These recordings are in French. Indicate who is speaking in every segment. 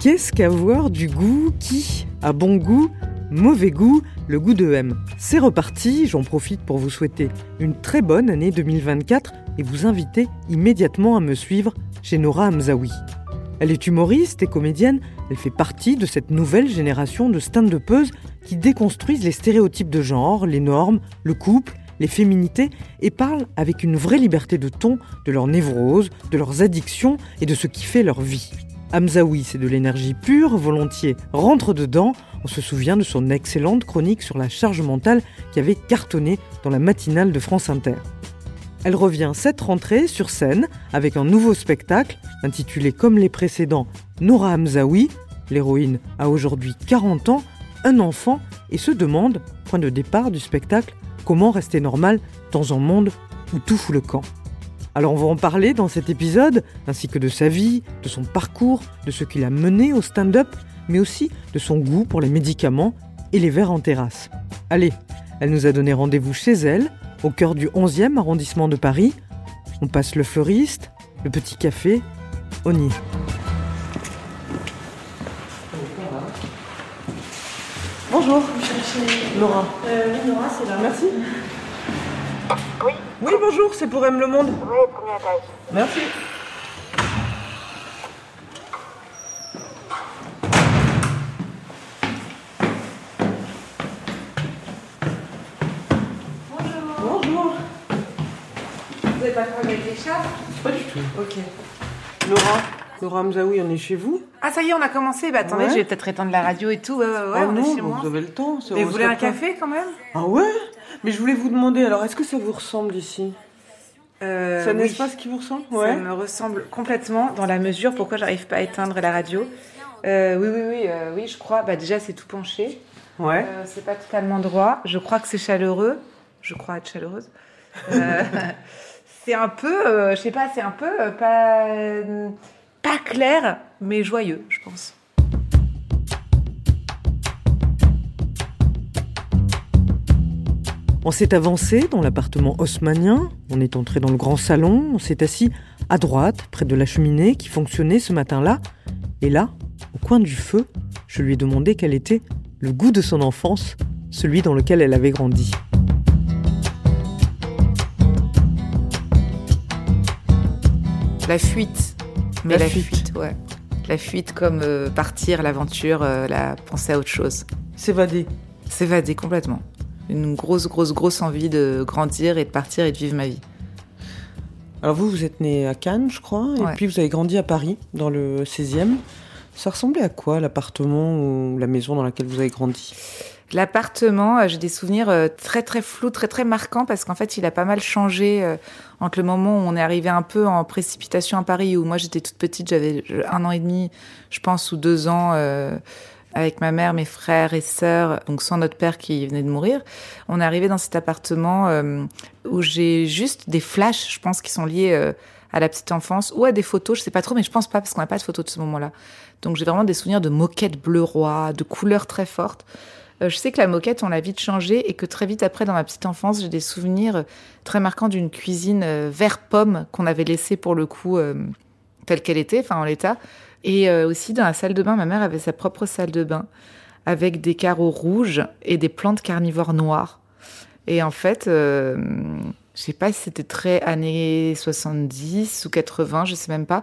Speaker 1: Qu'est-ce qu'avoir du goût Qui a bon goût Mauvais goût Le goût de M. C'est reparti, j'en profite pour vous souhaiter une très bonne année 2024 et vous inviter immédiatement à me suivre chez Nora Hamzaoui. Elle est humoriste et comédienne, elle fait partie de cette nouvelle génération de stand-upeuses qui déconstruisent les stéréotypes de genre, les normes, le couple, les féminités et parlent avec une vraie liberté de ton de leurs névroses, de leurs addictions et de ce qui fait leur vie. Hamzaoui, c'est de l'énergie pure, volontiers rentre dedans. On se souvient de son excellente chronique sur la charge mentale qui avait cartonné dans la matinale de France Inter. Elle revient cette rentrée sur scène avec un nouveau spectacle intitulé comme les précédents Nora Hamzaoui. L'héroïne a aujourd'hui 40 ans, un enfant et se demande, point de départ du spectacle, comment rester normal dans un monde où tout fout le camp. Alors on va en parler dans cet épisode, ainsi que de sa vie, de son parcours, de ce qui l'a mené au stand-up, mais aussi de son goût pour les médicaments et les verres en terrasse. Allez, elle nous a donné rendez-vous chez elle, au cœur du 11e arrondissement de Paris. On passe le fleuriste, le petit café, on y est. Bonjour, Laura.
Speaker 2: Euh, oui, Nora, c'est là.
Speaker 1: Merci.
Speaker 3: Oui,
Speaker 1: Oui, bonjour, c'est pour M Le Monde.
Speaker 3: oui, premier étage.
Speaker 1: Merci. Bonjour.
Speaker 2: Vous n'avez pas problème avec les chats
Speaker 1: Pas du tout. Ok. Laura, Laura Hamzaoui, on est chez vous
Speaker 2: Ah, ça y est, on a commencé. Bah attendez,
Speaker 1: Ouais.
Speaker 2: je vais peut-être éteindre la radio et tout. Ouais, ouais, ouais,
Speaker 1: Ah
Speaker 2: on
Speaker 1: non,
Speaker 2: est chez
Speaker 1: bon,
Speaker 2: moi.
Speaker 1: vous avez le temps. c'est- on
Speaker 2: vous voulez un café quand même?
Speaker 1: Ah ouais? Mais je voulais vous demander, alors est-ce que ça vous ressemble ici?
Speaker 2: Euh,
Speaker 1: Ça
Speaker 2: oui.
Speaker 1: n'est-ce pas ce qui vous ressemble?
Speaker 2: Ça me ressemble complètement dans la mesure pourquoi j'arrive pas à éteindre la radio. Euh, oui, oui, oui, euh, oui, je crois. Bah déjà, c'est tout penché.
Speaker 1: Ouais.
Speaker 2: Euh, c'est pas totalement droit. Je crois que c'est chaleureux. Je crois être chaleureuse. C'est un peu, je sais pas, c'est un peu pas, pas clair, mais joyeux, je pense.
Speaker 1: On s'est avancé dans l'appartement haussmannien, on est entré dans le grand salon, on s'est assis à droite, près de la cheminée qui fonctionnait ce matin-là. Et là, au coin du feu, je lui ai demandé quel était le goût de son enfance, celui dans lequel elle avait grandi.
Speaker 2: La fuite. Mais
Speaker 1: La
Speaker 2: la,
Speaker 1: fuite.
Speaker 2: fuite. ouais. La fuite comme euh, partir, l'aventure, euh, la penser à autre chose.
Speaker 1: S'évader.
Speaker 2: S'évader complètement. Une grosse, grosse, grosse envie de grandir et de partir et de vivre ma vie.
Speaker 1: Alors vous, vous êtes né à Cannes, je crois, et
Speaker 2: Ouais.
Speaker 1: puis vous avez grandi à Paris, dans le 16e. Ça ressemblait à quoi l'appartement ou la maison dans laquelle vous avez grandi?
Speaker 2: L'appartement, euh, j'ai des souvenirs euh, très très flous, très très marquants parce qu'en fait, il a pas mal changé euh, entre le moment où on est arrivé un peu en précipitation à Paris, où moi j'étais toute petite, j'avais un an et demi, je pense, ou deux ans, euh, avec ma mère, mes frères et sœurs, donc sans notre père qui venait de mourir. On est arrivé dans cet appartement euh, où j'ai juste des flashs, je pense, qui sont liés euh, à la petite enfance ou à des photos, je sais pas trop, mais je pense pas parce qu'on n'a pas de photos de ce moment-là. Donc j'ai vraiment des souvenirs de moquettes bleu roi, de couleurs très fortes. Euh, je sais que la moquette, on l'a vite changée et que très vite après, dans ma petite enfance, j'ai des souvenirs très marquants d'une cuisine vert pomme qu'on avait laissée pour le coup telle qu'elle était, enfin en l'état. Et euh, aussi dans la salle de bain, ma mère avait sa propre salle de bain avec des carreaux rouges et des plantes carnivores noires. Et en fait, euh, je sais pas si c'était très années 70 ou 80, je sais même pas.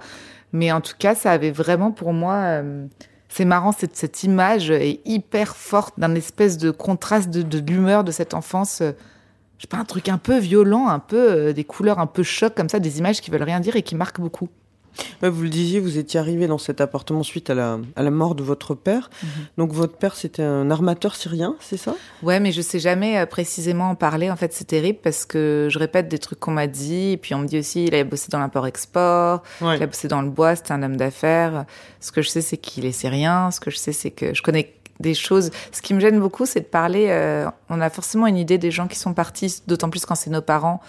Speaker 2: Mais en tout cas, ça avait vraiment pour moi. euh, c'est marrant, cette, cette image est hyper forte d'un espèce de contraste de, l'humeur de cette enfance. euh, je sais pas, un truc un peu violent, un peu euh, des couleurs un peu choc comme ça, des images qui veulent rien dire et qui marquent beaucoup.
Speaker 3: Ouais, vous le disiez, vous étiez arrivé dans cet appartement suite à la, à la mort de votre père.
Speaker 2: Mhm.
Speaker 3: Donc votre père, c'était un armateur syrien, c'est ça?
Speaker 2: Ouais, mais je sais jamais euh, précisément en parler. En fait, c'est terrible parce que je répète des trucs qu'on m'a dit. Et puis on me dit aussi, il a bossé dans l'import-export,
Speaker 3: Ouais.
Speaker 2: il a bossé dans le bois, c'était un homme d'affaires. Ce que je sais, c'est qu'il est syrien. Ce que je sais, c'est que je connais des choses. Ce qui me gêne beaucoup, c'est de parler. euh, on a forcément une idée des gens qui sont partis, d'autant plus quand c'est nos parents.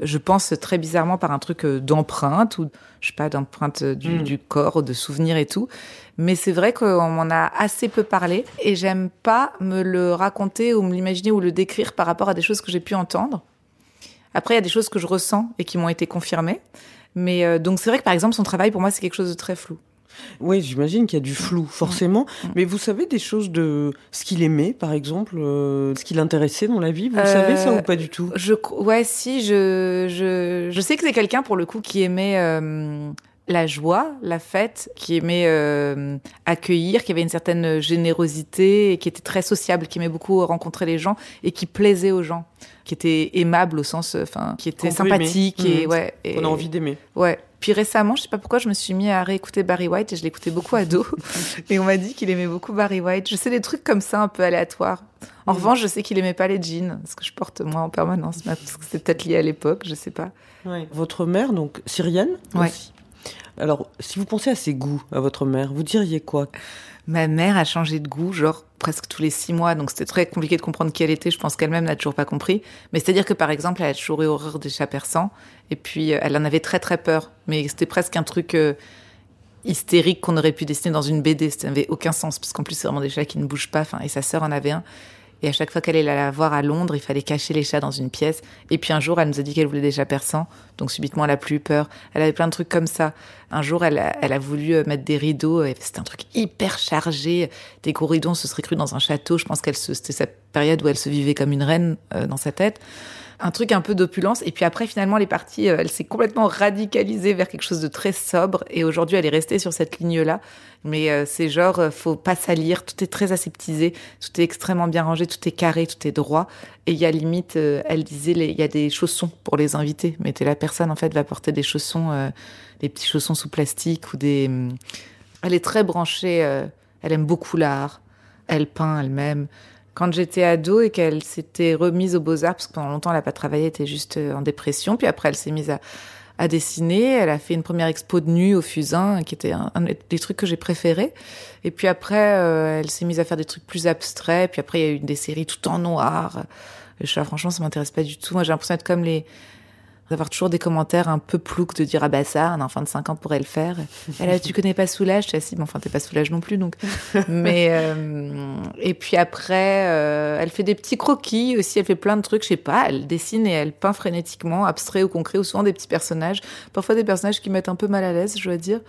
Speaker 2: Je pense très bizarrement par un truc euh, d'empreinte ou je sais pas d'empreinte euh, du,
Speaker 3: Mm.
Speaker 2: du corps, de souvenirs et tout. Mais c'est vrai qu'on m'en a assez peu parlé et j'aime pas me le raconter ou me l'imaginer ou le décrire par rapport à des choses que j'ai pu entendre. Après, il y a des choses que je ressens et qui m'ont été confirmées. Mais euh, donc c'est vrai que par exemple son travail pour moi c'est quelque chose de très flou.
Speaker 3: Oui, j'imagine qu'il y a du flou, forcément.
Speaker 2: Mm.
Speaker 3: Mais vous savez des choses de ce qu'il aimait, par exemple, euh, ce qui l'intéressait dans la vie? Vous
Speaker 2: Euh,
Speaker 3: savez ça ou pas du tout?
Speaker 2: Je, ouais, si, je, je, je sais que c'est quelqu'un pour le coup qui aimait euh, la joie, la fête, qui aimait euh, accueillir, qui avait une certaine générosité et qui était très sociable, qui aimait beaucoup rencontrer les gens et qui plaisait aux gens, qui était aimable au sens, euh, enfin, qui était
Speaker 3: aimer.
Speaker 2: sympathique et
Speaker 3: Mhm.
Speaker 2: ouais. Et,
Speaker 3: On a envie d'aimer.
Speaker 2: Ouais. Puis récemment, je sais pas pourquoi, je me suis mis à réécouter Barry White et je l'écoutais beaucoup ado. et on m'a dit qu'il aimait beaucoup Barry White. Je sais des trucs comme ça, un peu aléatoires. En
Speaker 3: Mhm.
Speaker 2: revanche, je sais qu'il aimait pas les jeans, ce que je porte moi en permanence, parce que c'est peut-être lié à l'époque, je sais pas.
Speaker 3: Votre mère, donc syrienne
Speaker 2: Ouais.
Speaker 3: aussi. Alors, si vous pensez à ses goûts, à votre mère, vous diriez quoi?
Speaker 2: Ma mère a changé de goût, genre presque tous les six mois, donc c'était très compliqué de comprendre qui elle était. Je pense qu'elle-même n'a toujours pas compris. Mais c'est-à-dire que par exemple, elle a toujours eu horreur des chats persans, et puis euh, elle en avait très très peur. Mais c'était presque un truc euh, hystérique qu'on aurait pu dessiner dans une BD. Ça n'avait aucun sens, parce qu'en plus c'est vraiment des chats qui ne bougent pas. Et sa sœur en avait un. Et à chaque fois qu'elle allait la voir à Londres, il fallait cacher les chats dans une pièce. Et puis un jour, elle nous a dit qu'elle voulait des chats persans. Donc subitement, elle a plus eu peur. Elle avait plein de trucs comme ça. Un jour, elle a, voulu euh, mettre des rideaux. C'était un truc hyper chargé. Des gros rideaux, on se serait cru dans un château. Je pense qu'elle c'était sa période où elle se vivait comme une reine euh, dans sa tête. Un truc un peu d'opulence. Et puis après, finalement, les parties, euh, elle s'est complètement radicalisée vers quelque chose de très sobre. Et aujourd'hui, elle est restée sur cette ligne-là. Mais euh, c'est genre, euh, faut pas salir. Tout est très aseptisé. Tout est extrêmement bien rangé. Tout est carré. Tout est droit. Et il y a limite, elle disait, il y a des chaussons pour les invités. Mais la personne, en fait, va porter des chaussons, des petits chaussons sous plastique ou des. hum, Elle est très branchée. elle aime beaucoup l'art. Elle peint elle-même. Quand j'étais ado et qu'elle s'était remise aux beaux-arts, parce que pendant longtemps, elle n'a pas travaillé, elle était juste euh, en dépression. Puis après, elle s'est mise à, dessiner. Elle a fait une première expo de nu au Fusain, qui était un, des trucs que j'ai préférés. Et puis après, euh, elle s'est mise à faire des trucs plus abstraits. Puis après, il y a eu des séries tout en noir. Je franchement, ça m'intéresse pas du tout. Moi, j'ai l'impression d'être comme les d'avoir toujours des commentaires un peu ploucs de dire ah bah ça un enfant de 5 ans pourrait le faire. Et là tu connais pas Soulage tu as si mais enfin t'es pas Soulage non plus donc. Mais euh, et puis après euh, elle fait des petits croquis aussi elle fait plein de trucs je sais pas elle dessine et elle peint frénétiquement abstrait ou concret ou souvent des petits personnages. Parfois des personnages qui mettent un peu mal à l'aise je dois dire.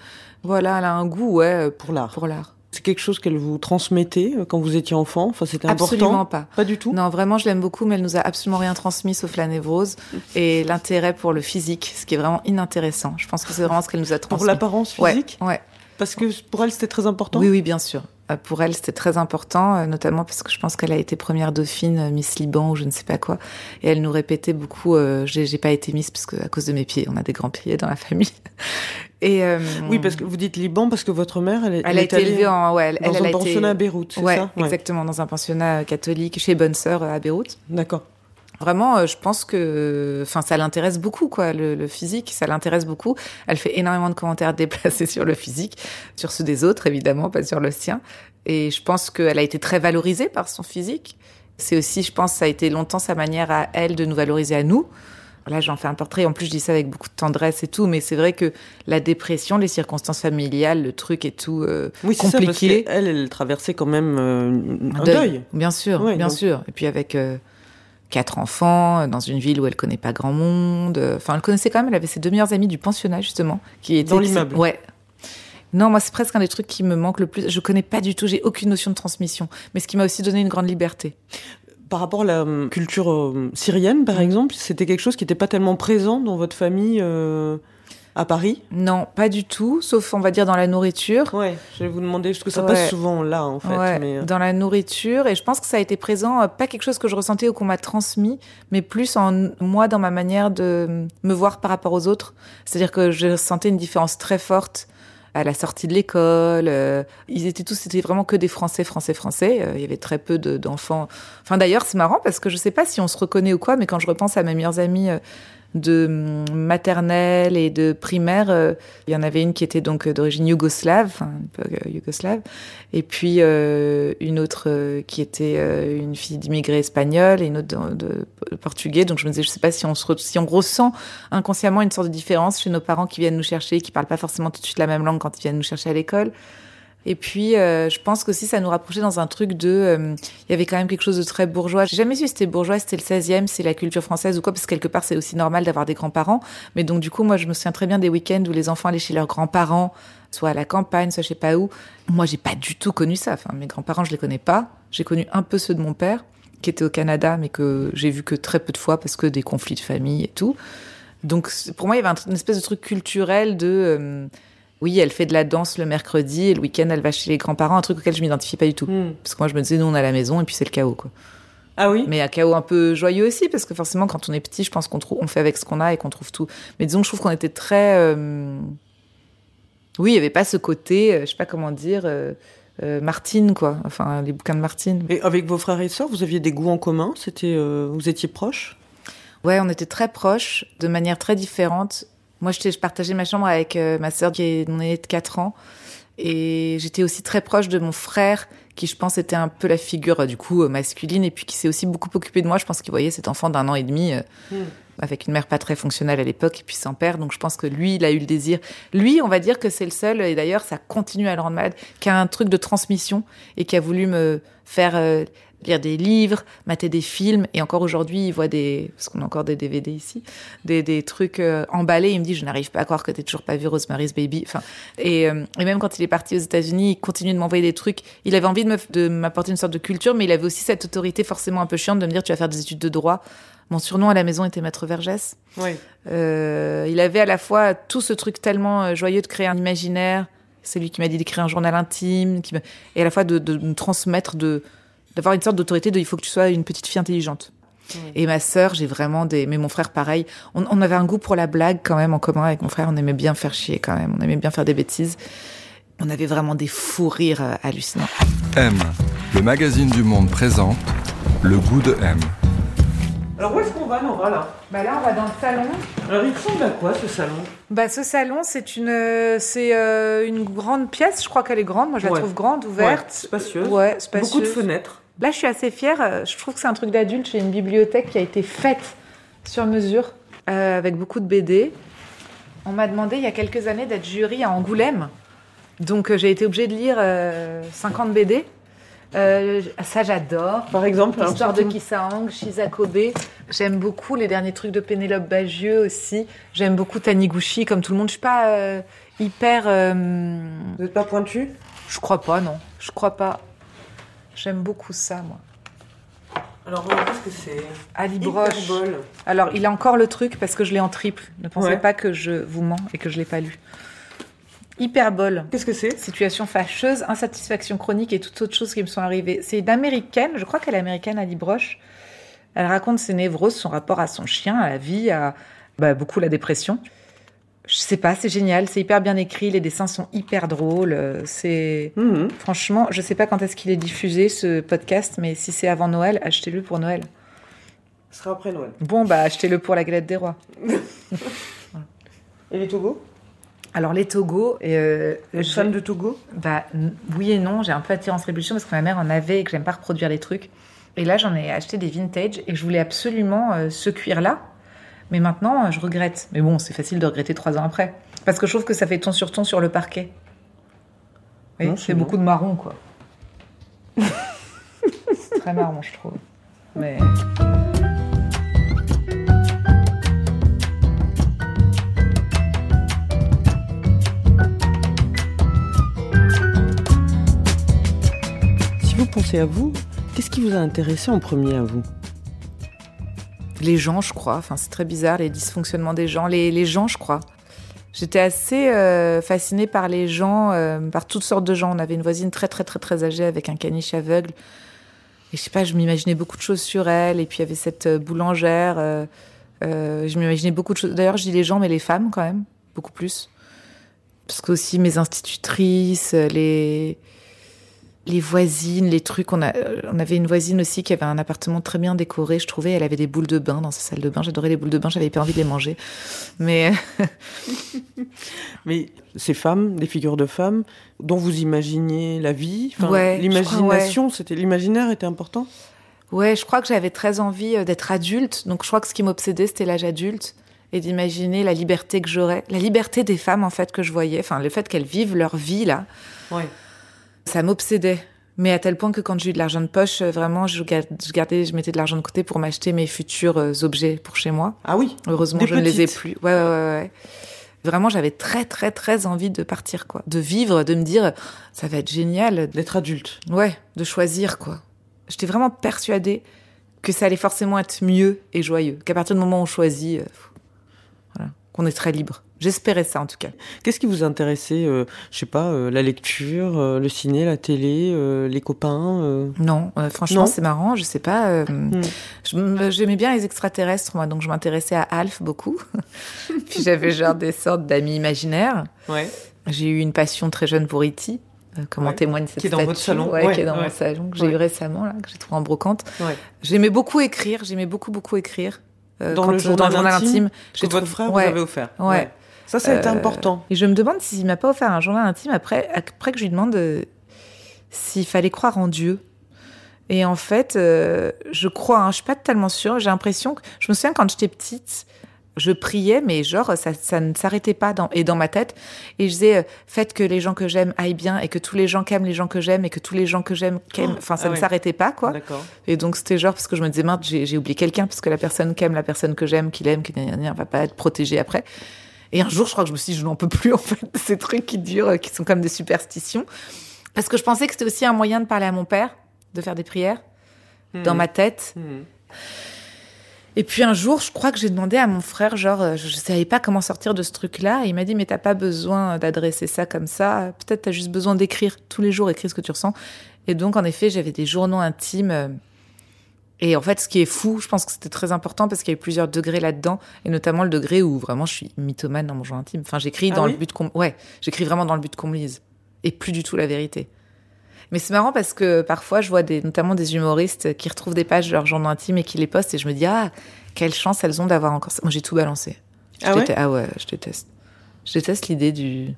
Speaker 2: Voilà elle a un goût ouais
Speaker 3: Pour l'art.
Speaker 2: pour l'art
Speaker 3: C'est quelque chose qu'elle vous transmettait euh, quand vous étiez enfant? Enfin, c'était
Speaker 2: absolument
Speaker 3: important
Speaker 2: pas
Speaker 3: Pas du tout?
Speaker 2: Non, vraiment, je l'aime beaucoup, mais elle nous a absolument rien transmis sauf la névrose et l'intérêt pour le physique, ce qui est vraiment inintéressant. Je pense que c'est vraiment ce qu'elle nous a transmis.
Speaker 3: Pour l'apparence
Speaker 2: Ouais,
Speaker 3: physique?
Speaker 2: ouais.
Speaker 3: Parce que pour elle, c'était très important?
Speaker 2: Oui, oui, bien sûr. Euh, Pour elle, c'était très important, euh, notamment parce que je pense qu'elle a été première dauphine, euh, Miss Liban ou je ne sais pas quoi. Et elle nous répétait beaucoup, euh, j'ai pas été Miss parce que à cause de mes pieds, on a des grands pieds dans la famille. Et euh,
Speaker 3: Oui, parce que vous dites Liban, parce que votre mère, elle,
Speaker 2: elle a
Speaker 3: est
Speaker 2: été élevée en, ouais, elle,
Speaker 3: dans
Speaker 2: elle,
Speaker 3: un
Speaker 2: elle a
Speaker 3: pensionnat
Speaker 2: été,
Speaker 3: à Beyrouth, c'est
Speaker 2: ouais,
Speaker 3: ça?
Speaker 2: Exactement, dans un pensionnat catholique chez Bonne Sœur à Beyrouth.
Speaker 3: D'accord.
Speaker 2: Vraiment, euh, je pense que, enfin, ça l'intéresse beaucoup, quoi, le, le physique, ça l'intéresse beaucoup. Elle fait énormément de commentaires déplacés sur le physique, sur ceux des autres, évidemment, pas sur le sien. Et je pense qu'elle a été très valorisée par son physique. C'est aussi, je pense, ça a été longtemps sa manière à elle de nous valoriser à nous. Là, j'en fais un portrait. En plus, je dis ça avec beaucoup de tendresse et tout, mais c'est vrai que la dépression, les circonstances familiales, le truc et tout, euh,
Speaker 3: Oui, c'est ça, parce
Speaker 2: compliqué.
Speaker 3: qu'elle, elle traversait quand même euh, un, deuil.
Speaker 2: Bien sûr,
Speaker 3: Ouais,
Speaker 2: bien
Speaker 3: donc-
Speaker 2: sûr. Et puis avec euh, quatre enfants, euh, dans une ville où elle connaît pas grand monde. euh, Enfin, elle connaissait quand même, elle avait ses deux meilleures amies du pensionnat, justement. Qui étaient
Speaker 3: Dans l'immeuble.
Speaker 2: Ouais. Non, moi, c'est presque un des trucs qui me manque le plus. Je connais pas du tout, j'ai aucune notion de transmission. Mais ce qui m'a aussi donné une grande liberté.
Speaker 3: Par rapport à la euh, culture syrienne, par
Speaker 2: Mm.
Speaker 3: exemple, c'était quelque chose qui n'était pas tellement présent dans votre famille. euh, À Paris?
Speaker 2: Non, pas du tout, sauf on va dire dans la nourriture.
Speaker 3: Ouais, je vais vous demander, parce que ça
Speaker 2: Ouais.
Speaker 3: passe souvent là, en fait.
Speaker 2: Ouais,
Speaker 3: mais, euh,
Speaker 2: dans la nourriture et je pense que ça a été présent euh, pas quelque chose que je ressentais ou qu'on m'a transmis mais plus en moi dans ma manière de me voir par rapport aux autres c'est-à-dire que je sentais une différence très forte à la sortie de l'école euh, ils étaient tous c'était vraiment que des français français français Euh, il y avait très peu de- d'enfants enfin d'ailleurs c'est marrant parce que je sais pas si on se reconnaît ou quoi mais quand je repense à mes meilleures amies euh, de maternelle et de primaire, euh, il y en avait une qui était donc euh, d'origine yougoslave, enfin, euh, yougoslave, et puis une autre qui était une fille d'immigrés espagnols et une autre de, portugais. Donc je me disais, je sais pas si on, se si on ressent inconsciemment une sorte de différence chez nos parents qui viennent nous chercher, qui parlent pas forcément tout de suite la même langue quand ils viennent nous chercher à l'école. Et puis, euh, je pense qu'aussi, ça nous rapprochait dans un truc de... euh, Il y avait quand même quelque chose de très bourgeois. J'ai jamais su si c'était bourgeois, c'était le 16e, c'est la culture française ou quoi, parce que quelque part, c'est aussi normal d'avoir des grands-parents. Mais donc, du coup, moi, je me souviens très bien des week-ends où les enfants allaient chez leurs grands-parents, soit à la campagne, soit je sais pas où. Moi, j'ai pas du tout connu ça. Enfin, mes grands-parents, je les connais pas. J'ai connu un peu ceux de mon père, qui était au Canada, mais que j'ai vu que très peu de fois parce que des conflits de famille et tout. Donc, pour moi, il y avait une espèce de truc culturel de... euh, oui, elle fait de la danse le mercredi et le week-end, elle va chez les grands-parents, un truc auquel je m'identifie pas du tout.
Speaker 3: hmm.
Speaker 2: Parce que moi, je me disais, nous, on à la maison et puis c'est le chaos, quoi.
Speaker 3: Ah oui?
Speaker 2: Mais un chaos un peu joyeux aussi, parce que forcément, quand on est petit, je pense qu'on trouve, on fait avec ce qu'on a et qu'on trouve tout. Mais disons que je trouve qu'on était très. euh, Oui, il n'y avait pas ce côté, euh, je sais pas comment dire, euh, euh, Martine, quoi. Enfin, les bouquins de Martine.
Speaker 3: Et avec vos frères et sœurs, vous aviez des goûts en commun? C'était, euh, Vous étiez proches?
Speaker 2: Ouais, on était très proches, de manière très différente. Moi, je partageais ma chambre avec euh, ma sœur qui est née de 4 ans. Et j'étais aussi très proche de mon frère, qui je pense était un peu la figure euh, du coup euh, masculine, et puis qui s'est aussi beaucoup occupé de moi. Je pense qu'il voyait cet enfant d'un an et demi, euh,
Speaker 3: Hmm.
Speaker 2: avec une mère pas très fonctionnelle à l'époque, et puis sans père. Donc je pense que lui, il a eu le désir. Lui, on va dire que c'est le seul, et d'ailleurs ça continue à le rendre malade, qui a un truc de transmission, et qui a voulu me faire euh, lire des livres, mater des films, et encore aujourd'hui, il voit des, parce qu'on a encore des DVD ici, des, des trucs euh, emballés. Il me dit, je n'arrive pas à croire que t'aies toujours pas vu Rosemary's Baby. Enfin, et, euh, et même quand il est parti aux États-Unis, il continue de m'envoyer des trucs. Il avait envie de m'apporter une sorte de culture, mais il avait aussi cette autorité forcément un peu chiante de me dire, tu vas faire des études de droit. Mon surnom à la maison était Maître Vergès.
Speaker 3: Oui.
Speaker 2: Euh, il avait à la fois tout ce truc tellement joyeux de créer un imaginaire. C'est lui qui m'a dit d'écrire un journal intime, qui et à la fois de, de me transmettre, de d'avoir une sorte d'autorité de il faut que tu sois une petite fille intelligente. Et ma sœur, j'ai vraiment des, mais mon frère pareil. On, on avait un goût pour la blague quand même en commun avec mon frère. On aimait bien faire chier quand même. On aimait bien faire des bêtises. On avait vraiment des fous rires euh, hallucinants.
Speaker 4: M, le magazine du monde présente le goût de M.
Speaker 3: Alors où est-ce qu'on va, Nora, là?
Speaker 2: Bah là, on va dans le salon.
Speaker 3: Alors il ressemble à quoi, ce salon?
Speaker 2: Bah, ce salon, c'est une, euh, c'est euh, une grande pièce. Je crois qu'elle est grande. Moi, je la trouve grande,
Speaker 3: Ouais,
Speaker 2: ouverte.
Speaker 3: spacieuse.
Speaker 2: Ouais, spacieuse.
Speaker 3: Beaucoup de fenêtres.
Speaker 2: Là, je suis assez fière. euh, Je trouve que c'est un truc d'adulte. J'ai une bibliothèque qui a été faite sur mesure, euh, avec beaucoup de BD. On m'a demandé il y a quelques années d'être jury à Angoulême. Donc, euh, j'ai été obligée de lire euh, 50 BD. Euh, ça, j'adore.
Speaker 3: Par exemple
Speaker 2: L'histoire de Kissaang, Shizakobe. J'aime beaucoup les derniers trucs de Pénélope Bagieux aussi. J'aime beaucoup Taniguchi, comme tout le monde. Je suis pas hyper.
Speaker 3: Vous n'êtes pas pointu?
Speaker 2: Je crois pas, non. Je crois pas. J'aime beaucoup ça, moi.
Speaker 3: Alors, qu'est-ce que c'est?
Speaker 2: Ali Broche. Alors, il a encore le truc parce que je l'ai en triple. Ne pensez
Speaker 3: Ouais.
Speaker 2: pas que je vous mens et que je l'ai pas lu. Hyperbole.
Speaker 3: Qu'est-ce que c'est?
Speaker 2: Situation fâcheuse, insatisfaction chronique et toutes autres choses qui me sont arrivées. C'est une américaine, je crois qu'elle est américaine, Ali Broche. Elle raconte ses névroses, son rapport à son chien, à la vie, à bah, beaucoup la dépression. Je sais pas, c'est génial, c'est hyper bien écrit, les dessins sont hyper drôles. euh, C'est
Speaker 3: Mhm.
Speaker 2: franchement, je sais pas quand est-ce qu'il est diffusé ce podcast, mais si c'est avant Noël, achetez-le pour Noël.
Speaker 3: Ce sera après Noël.
Speaker 2: Bon, bah achetez-le pour la galette des rois.
Speaker 3: Et les Togo?
Speaker 2: Alors les Togo, euh, je-
Speaker 3: fans de Togo?
Speaker 2: Bah oui et non, j'ai un peu attiré en révolution parce que ma mère en avait et que j'aime pas reproduire les trucs. Et là, j'en ai acheté des vintage et je voulais absolument euh, ce cuir-là. Mais maintenant, je regrette. Mais bon, c'est facile de regretter trois ans après. Parce que je trouve que ça fait ton sur ton sur le parquet. Oui,
Speaker 3: c'est
Speaker 2: c'est
Speaker 3: bon.
Speaker 2: beaucoup de marron, quoi. c'est très marron, je trouve. Mais...
Speaker 3: Si vous pensez à vous, qu'est-ce qui vous a intéressé en premier à vous?
Speaker 2: Les gens, je crois. Enfin, c'est très bizarre, les dysfonctionnements des gens. Les, les gens, je crois. J'étais assez euh, fascinée par les gens, euh, par toutes sortes de gens. On avait une voisine très très très très âgée avec un caniche aveugle. Et je sais pas, je m'imaginais beaucoup de choses sur elle. Et puis il y avait cette euh, boulangère. je m'imaginais beaucoup de choses. D'ailleurs, je dis les gens, mais les femmes quand même, beaucoup plus. Parce que aussi mes institutrices, les les voisines, les trucs. On, a, on avait une voisine aussi qui avait un appartement très bien décoré, je trouvais. Elle avait des boules de bain dans sa salle de bain. J'adorais les boules de bain, j'avais pas envie de les manger. Mais
Speaker 3: Mais ces femmes, des figures de femmes, dont vous imaginiez la vie,
Speaker 2: Ouais,
Speaker 3: l'imagination, c'était l'imaginaire était important?
Speaker 2: ouais, je crois que j'avais très envie euh, d'être adulte. Donc je crois que ce qui m'obsédait, c'était l'âge adulte. Et d'imaginer la liberté que j'aurais. La liberté des femmes, en fait, que je voyais. Enfin, le fait qu'elles vivent leur vie, là.
Speaker 3: Ouais.
Speaker 2: Ça m'obsédait. Mais à tel point que quand j'ai eu de l'argent de poche, euh, vraiment, je gar- je gardais, je mettais de l'argent de côté pour m'acheter mes futurs euh, objets pour chez moi.
Speaker 3: Ah oui.
Speaker 2: Heureusement,
Speaker 3: Des
Speaker 2: je ne les ai plus. Ouais, ouais, ouais, ouais. Vraiment, j'avais très, très, très envie de partir, quoi. De vivre, de me dire, ça va être génial.
Speaker 3: D'être adulte.
Speaker 2: Ouais, de choisir, quoi. J'étais vraiment persuadée que ça allait forcément être mieux et joyeux. Qu'à partir du moment où on choisit, euh, voilà, qu'on est très libre. J'espérais ça, en tout cas.
Speaker 3: Qu'est-ce qui vous intéressait euh, Je sais pas, euh, la lecture, euh, le ciné, la télé, euh, les copains.
Speaker 2: Non, franchement, c'est marrant. Je sais pas. euh, je m- J'aimais bien les extraterrestres, moi, donc je m'intéressais à Alf beaucoup. Puis j'avais genre des sortes d'amis imaginaires.
Speaker 3: Ouais.
Speaker 2: J'ai eu une passion très jeune pour E.T., comme en
Speaker 3: Ouais.
Speaker 2: témoigne cette
Speaker 3: Qui est dans votre salon.
Speaker 2: ouais,
Speaker 3: Ouais,
Speaker 2: qui est dans mon salon, que j'ai eu récemment, là, que j'ai trouvé en brocante.
Speaker 3: Ouais.
Speaker 2: J'aimais beaucoup écrire, j'aimais beaucoup, beaucoup écrire. Euh,
Speaker 3: Dans
Speaker 2: quand-
Speaker 3: le journal intime, Que
Speaker 2: j'ai
Speaker 3: votre frère vous avait offert.
Speaker 2: Ouais.
Speaker 3: Ça, ça a été
Speaker 2: Euh,
Speaker 3: important.
Speaker 2: Et je me demande s'il m'a pas offert un journal intime après, après que je lui demande euh, s'il fallait croire en Dieu. Et en fait, euh, je crois, hein, je suis pas totalement sûre. J'ai l'impression que je me souviens quand j'étais petite, je priais, mais genre ça, ça ne s'arrêtait pas dans et dans ma tête. Et je disais, euh, faites que les gens que j'aime aillent bien et que tous les gens qu'aiment les gens que j'aime et que tous les gens que j'aime qu'aiment. Enfin, ça
Speaker 3: ah
Speaker 2: ne s'arrêtait pas, quoi.
Speaker 3: D'accord.
Speaker 2: Et donc c'était genre parce que je me disais mince j'ai oublié quelqu'un parce que la personne qu'aime la personne que j'aime qui l'aime qui gna gna gna, va pas être protégée après. Et un jour je crois que je me suis dit je n'en peux plus en fait de ces trucs qui durent euh, qui sont comme des superstitions parce que je pensais que c'était aussi un moyen de parler à mon père de faire des prières dans ma tête.
Speaker 3: Mhm.
Speaker 2: Et puis un jour, je crois que j'ai demandé à mon frère, genre, euh, je, je savais pas comment sortir de ce truc-là. Et il m'a dit, mais t'as pas besoin d'adresser ça comme ça. Peut-être t'as juste besoin d'écrire tous les jours, écrire ce que tu ressens. Et donc, en effet, j'avais des journaux intimes. Et en fait, ce qui est fou, je pense que c'était très important parce qu'il y a eu plusieurs degrés là-dedans, et notamment le degré où vraiment je suis mythomane dans mon journal intime. Enfin, j'écris
Speaker 3: Ah
Speaker 2: dans
Speaker 3: oui
Speaker 2: le but qu'on, ouais, j'écris vraiment dans le but qu'on me lise, et plus du tout la vérité. Mais c'est marrant parce que parfois je vois des, notamment des humoristes qui retrouvent des pages de leur journal intime et qui les postent, et je me dis ah quelle chance elles ont d'avoir encore ça. Moi j'ai tout balancé. Je
Speaker 3: Ah ouais
Speaker 2: ah ouais, je déteste. Je déteste l'idée du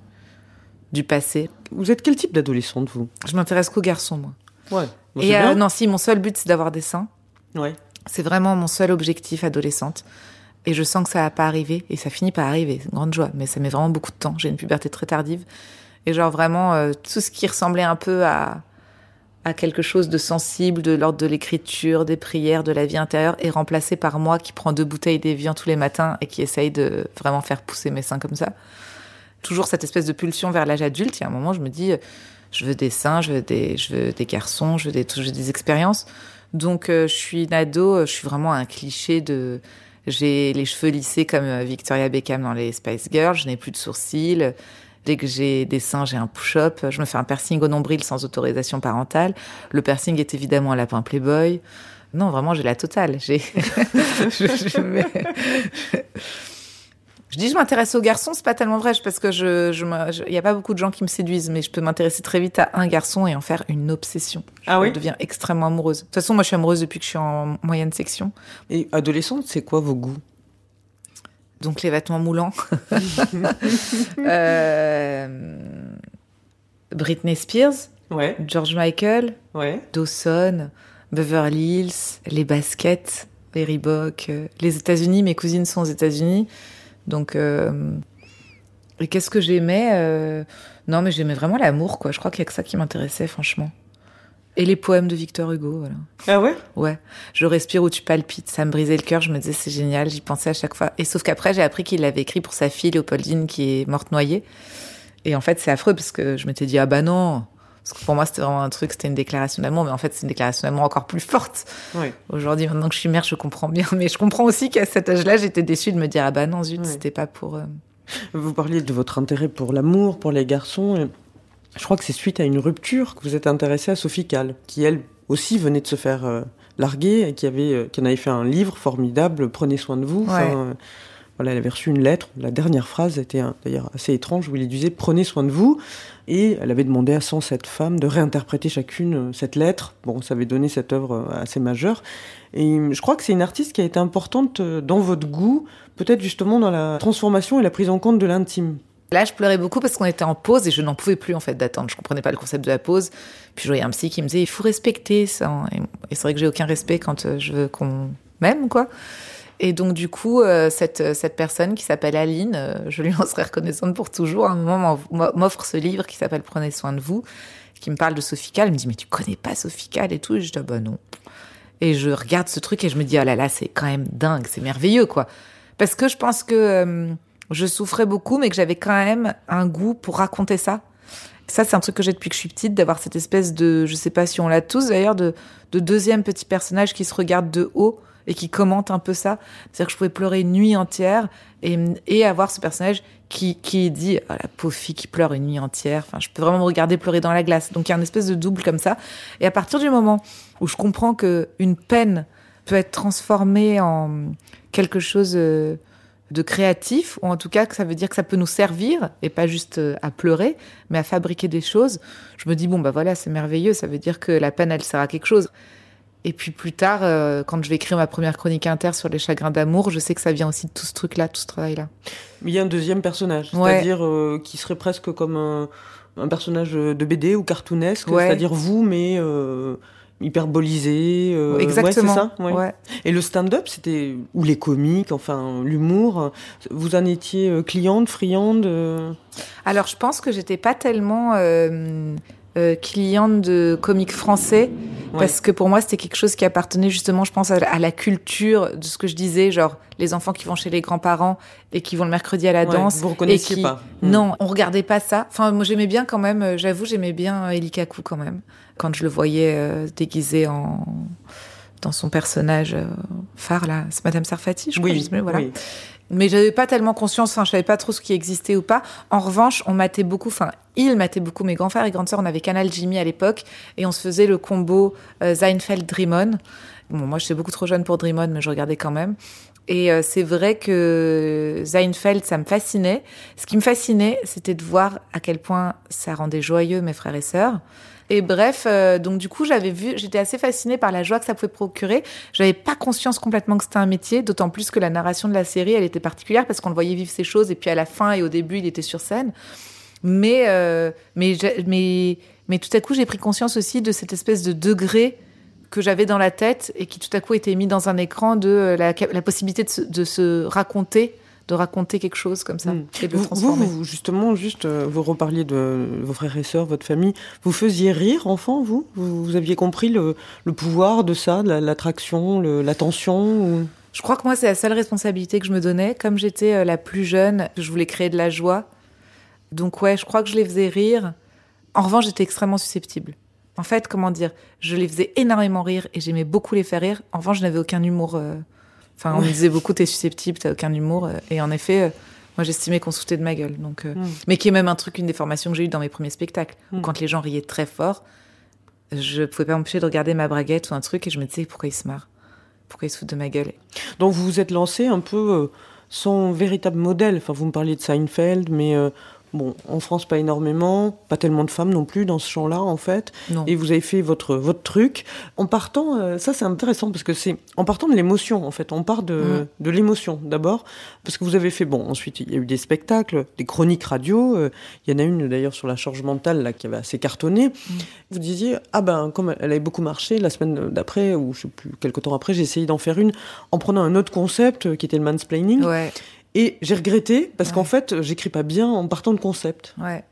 Speaker 2: du passé.
Speaker 3: Vous êtes quel type d'adolescente, vous?
Speaker 2: Je m'intéresse qu'aux garçons moi.
Speaker 3: Ouais. Bon,
Speaker 2: et euh, non si mon seul but c'est d'avoir des seins.
Speaker 3: Ouais.
Speaker 2: C'est vraiment mon seul objectif adolescente. Et je sens que ça va pas arriver. Et ça finit par arriver. C'est une grande joie. Mais ça met vraiment beaucoup de temps. J'ai une puberté très tardive. Et genre vraiment, euh, tout ce qui ressemblait un peu à, à quelque chose de sensible, de l'ordre de l'écriture, des prières, de la vie intérieure, est remplacé par moi qui prends deux bouteilles d'évian tous les matins et qui essaye de vraiment faire pousser mes seins comme ça. Toujours cette espèce de pulsion vers l'âge adulte. Il y a un moment, je me dis, euh, je veux des seins, je veux des, je veux des garçons, je veux des, je veux des expériences. Donc, euh, je suis une ado, euh, je suis vraiment un cliché de. J'ai les cheveux lissés comme euh, Victoria Beckham dans les Spice Girls, je n'ai plus de sourcils. Dès que j'ai des seins, j'ai un push-up. Je me fais un piercing au nombril sans autorisation parentale. Le piercing est évidemment un lapin Playboy. Non, vraiment, j'ai la totale. J'ai. je, je dis je m'intéresse aux garçons, c'est pas tellement vrai, parce que je, je, me- je- il y a pas beaucoup de gens qui me séduisent, mais je peux m'intéresser très vite à un garçon et en faire une obsession.
Speaker 3: Ah
Speaker 2: Je
Speaker 3: oui
Speaker 2: deviens extrêmement amoureuse. De toute façon, moi, je suis amoureuse depuis que je suis en moyenne section.
Speaker 3: Et adolescente, c'est quoi vos goûts?
Speaker 2: Donc, les vêtements moulants. Euh, Britney Spears,
Speaker 3: Ouais.
Speaker 2: George Michael,
Speaker 3: Ouais.
Speaker 2: Dawson, Beverly Hills, les baskets, les Reebok, euh, les États-Unis. Mes cousines sont aux États-Unis. Donc, euh, et qu'est-ce que j'aimais euh, Non, mais j'aimais vraiment l'amour, quoi. Je crois qu'il y a que ça qui m'intéressait, franchement. Et les poèmes de Victor Hugo, voilà.
Speaker 3: Ah ouais?
Speaker 2: Ouais, je respire où tu palpites. Ça me brisait le cœur. Je me disais, c'est génial. J'y pensais à chaque fois. Et sauf qu'après, j'ai appris qu'il l'avait écrit pour sa fille Léopoldine qui est morte noyée. Et en fait, c'est affreux parce que je m'étais dit, ah bah non. Parce que pour moi, c'était vraiment un truc, c'était une déclaration d'amour. Mais en fait, c'est une déclaration d'amour encore plus forte. Aujourd'hui, maintenant que je suis mère, je comprends bien. Mais je comprends aussi qu'à cet âge-là, j'étais déçue de me dire, ah bah non, zut,
Speaker 3: Ouais.
Speaker 2: c'était pas pour. euh,
Speaker 3: Vous parliez de votre intérêt pour l'amour, pour les garçons. Je crois que c'est suite à une rupture que vous êtes intéressé à Sophie Calle, qui elle aussi venait de se faire euh, larguer et qui avait, euh, qui en avait fait un livre formidable, Prenez soin de vous.
Speaker 2: Ouais.
Speaker 3: Voilà, elle avait reçu une lettre. La dernière phrase était hein, d'ailleurs assez étrange où il disait Prenez soin de vous. Et elle avait demandé à 107 femmes de réinterpréter chacune euh, cette lettre. Bon, ça avait donné cette œuvre euh, assez majeure. Et euh, je crois que c'est une artiste qui a été importante dans votre goût, peut-être justement dans la transformation et la prise en compte de l'intime.
Speaker 2: Là, je pleurais beaucoup parce qu'on était en pause et je n'en pouvais plus en fait d'attendre. Je comprenais pas le concept de la pause. Puis je voyais un psy qui me disait il faut respecter ça. Et, c'est vrai que j'ai aucun respect quand je veux qu'on m'aime quoi. Et donc du coup, euh, cette cette personne qui s'appelle Aline, euh, je lui en serai reconnaissante pour toujours. À un moment, m'en- m'offre ce livre qui s'appelle Prenez soin de vous, qui me parle de Sophie. Elle me dit mais tu connais pas Sophie Calle et tout? Et je dis ah bah non. Et je regarde ce truc et je me dis oh là là c'est quand même dingue, c'est merveilleux quoi. Parce que je pense que euh, je souffrais beaucoup, mais que j'avais quand même un goût pour raconter ça. Ça, c'est un truc que j'ai depuis que je suis petite, d'avoir cette espèce de, je sais pas si on l'a tous d'ailleurs, de deuxième petit personnage qui se regarde de haut et qui commente un peu ça. C'est-à-dire que je pouvais pleurer une nuit entière et, et avoir ce personnage qui, qui dit, oh, la pauvre fille qui pleure une nuit entière. Enfin, je peux vraiment me regarder pleurer dans la glace. Donc, il y a une espèce de double comme ça. Et à partir du moment où je comprends que une peine peut être transformée en quelque chose euh, de créatif, ou en tout cas que ça veut dire que ça peut nous servir, et pas juste euh, à pleurer, mais à fabriquer des choses, je me dis, bon, bah voilà, c'est merveilleux, ça veut dire que la peine, elle sert à quelque chose. Et puis plus tard, euh, quand je vais écrire ma première chronique inter sur les chagrins d'amour, je sais que ça vient aussi de tout ce truc-là, tout ce travail-là.
Speaker 3: Mais il y a un deuxième personnage,
Speaker 2: Ouais.
Speaker 3: c'est-à-dire euh, qui serait presque comme un, un personnage de BD ou cartoonesque,
Speaker 2: Ouais.
Speaker 3: c'est-à-dire vous, mais euh, hyperbolisé. euh,
Speaker 2: Exactement.
Speaker 3: Ouais, ça. Et le stand-up, c'était ou les comiques, enfin l'humour. Vous en étiez cliente, friande.
Speaker 2: Alors, je pense que j'étais pas tellement euh, cliente de comiques français
Speaker 3: Ouais.
Speaker 2: parce que pour moi, c'était quelque chose qui appartenait justement, je pense, à, la- à la culture de ce que je disais, genre les enfants qui vont chez les grands-parents et qui vont le mercredi à la
Speaker 3: ouais,
Speaker 2: danse.
Speaker 3: Vous reconnaissiez
Speaker 2: et qui-
Speaker 3: pas. Mm.
Speaker 2: Non, on regardait pas ça. Enfin, moi, j'aimais bien quand même. euh, J'avoue, j'aimais bien euh, Eli Kaku quand même quand je le voyais euh, déguisé en dans son personnage phare là, c'est Madame Sarfati, je crois. je
Speaker 3: Oui,
Speaker 2: sais plus, voilà.
Speaker 3: oui.
Speaker 2: Mais j'avais pas tellement conscience, enfin, je savais pas trop ce qui existait ou pas. En revanche, on matait beaucoup, enfin, ils mataient beaucoup, mes grands frères et grandes sœurs, on avait Canal Jimmy à l'époque, et on se faisait le combo euh, Seinfeld-Dreamon. Bon, moi, j'étais beaucoup trop jeune pour Dreamon, mais je regardais quand même. Et euh, c'est vrai que Seinfeld, ça me fascinait. Ce qui me fascinait, c'était de voir à quel point ça rendait joyeux mes frères et sœurs. Et bref, euh, donc du coup, j'avais vu, j'étais assez fascinée par la joie que ça pouvait procurer. J'avais pas conscience complètement que c'était un métier, d'autant plus que la narration de la série, elle était particulière parce qu'on le voyait vivre ces choses et puis à la fin et au début, il était sur scène. Mais euh, mais mais mais tout à coup, j'ai pris conscience aussi de cette espèce de degré que j'avais dans la tête et qui tout à coup était mis dans un écran de euh, la, possibilité de se raconter, de raconter quelque chose comme ça
Speaker 3: Mm.
Speaker 2: et de
Speaker 3: Vous, vous,
Speaker 2: transformer.
Speaker 3: vous, justement, juste, euh, vous reparliez de vos frères et sœurs, votre famille. Vous faisiez rire, enfant, vous? Vous, vous aviez compris le, le pouvoir de ça, l'attraction, l'attention ou...
Speaker 2: Je crois que moi, c'est la seule responsabilité que je me donnais. Comme j'étais euh, la plus jeune, je voulais créer de la joie. Donc ouais, je crois que je les faisais rire. En revanche, j'étais extrêmement susceptible. En fait, comment dire, je les faisais énormément rire et j'aimais beaucoup les faire rire. En revanche, je n'avais aucun humour. euh, Enfin, on me disait beaucoup, t'es susceptible, t'as aucun humour. euh, Et en effet, euh, moi, j'estimais qu'on se foutait de ma gueule. Donc, euh,
Speaker 3: Mm.
Speaker 2: mais qui est même un truc, une des formations que j'ai eues dans mes premiers spectacles, où
Speaker 3: Mm.
Speaker 2: quand les gens riaient très fort, je pouvais pas m'empêcher de regarder ma braguette ou un truc et je me disais pourquoi ils se marrent, pourquoi ils se foutent de ma gueule?
Speaker 3: Donc vous vous êtes lancé un peu euh, sans véritable modèle. Enfin, vous me parliez de Seinfeld, mais euh, bon, en France pas énormément, pas tellement de femmes non plus dans ce champ-là en fait.
Speaker 2: Non.
Speaker 3: Et vous avez fait votre votre truc en partant. euh, ça c'est intéressant parce que c'est en partant de l'émotion en fait. On part de
Speaker 2: Mm.
Speaker 3: de l'émotion d'abord parce que vous avez fait bon. Ensuite il y a eu des spectacles, des chroniques radio. euh, Il y en a une d'ailleurs sur la charge mentale là qui avait assez cartonné. Vous disiez ah ben comme elle avait beaucoup marché la semaine d'après ou je sais plus quelque temps après j'ai essayé d'en faire une en prenant un autre concept euh, qui était le mansplaining
Speaker 2: Ouais,
Speaker 3: et j'ai regretté parce
Speaker 2: Ouais.
Speaker 3: qu'en fait j'écris pas bien en partant de concept.
Speaker 2: ouais.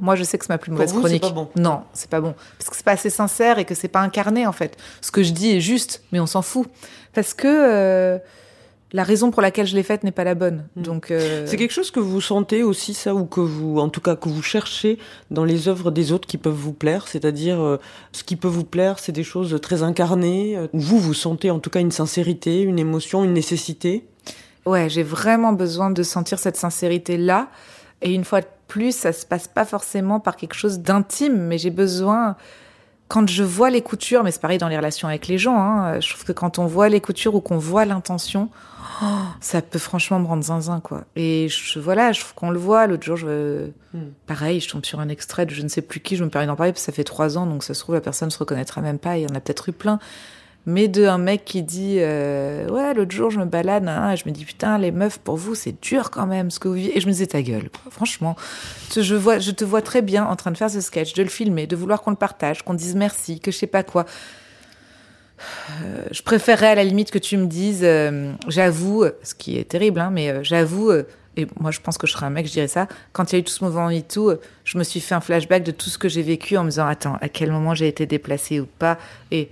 Speaker 2: Moi, je sais que c'est ma plus
Speaker 3: Pour
Speaker 2: mauvaise
Speaker 3: vous,
Speaker 2: chronique.
Speaker 3: pas bon.
Speaker 2: Non, c'est pas bon. Parce que c'est pas assez sincère et que c'est pas incarné, en fait. Ce que je dis est juste, mais on s'en fout. Parce que euh, la raison pour laquelle je l'ai faite n'est pas la bonne.
Speaker 3: Mm.
Speaker 2: Donc, euh,
Speaker 3: C'est quelque chose que vous sentez aussi ça ou que vous en tout cas que vous cherchez dans les œuvres des autres qui peuvent vous plaire, c'est-à-dire euh, ce qui peut vous plaire, c'est des choses très incarnées? Où vous vous sentez en tout cas une sincérité, une émotion, une nécessité?
Speaker 2: Ouais, j'ai vraiment besoin de sentir cette sincérité-là. Et une fois de plus, ça se passe pas forcément par quelque chose d'intime, mais j'ai besoin quand je vois les coutures, mais c'est pareil dans les relations avec les gens, hein, je trouve que quand on voit les coutures ou qu'on voit l'intention, oh, ça peut franchement me rendre zinzin, quoi. Et je, voilà, je trouve qu'on le voit. L'autre jour, je,
Speaker 3: Hmm.
Speaker 2: pareil, je tombe sur un extrait de je ne sais plus qui, je me permets d'en parler parce que ça fait trois ans, donc ça se trouve, la personne se reconnaîtra même pas, il y en a peut-être eu plein. Mais de un mec qui dit, euh, ouais, l'autre jour, je me balade, hein, et je me dis, putain, les meufs, pour vous, c'est dur quand même, ce que vous vivez. Et je me disais, ta gueule, franchement. Je, vois, je te vois très bien en train de faire ce sketch, de le filmer, de vouloir qu'on le partage, qu'on dise merci, que je sais pas quoi. Euh, je préférerais à la limite que tu me dises, euh, j'avoue, ce qui est terrible, hein, mais euh, j'avoue, et moi je pense que je serais un mec, je dirais ça, quand il y a eu tout ce mouvement MeToo, euh, je me suis fait un flashback de tout ce que j'ai vécu en me disant, attends, à quel moment j'ai été déplacée ou pas, et,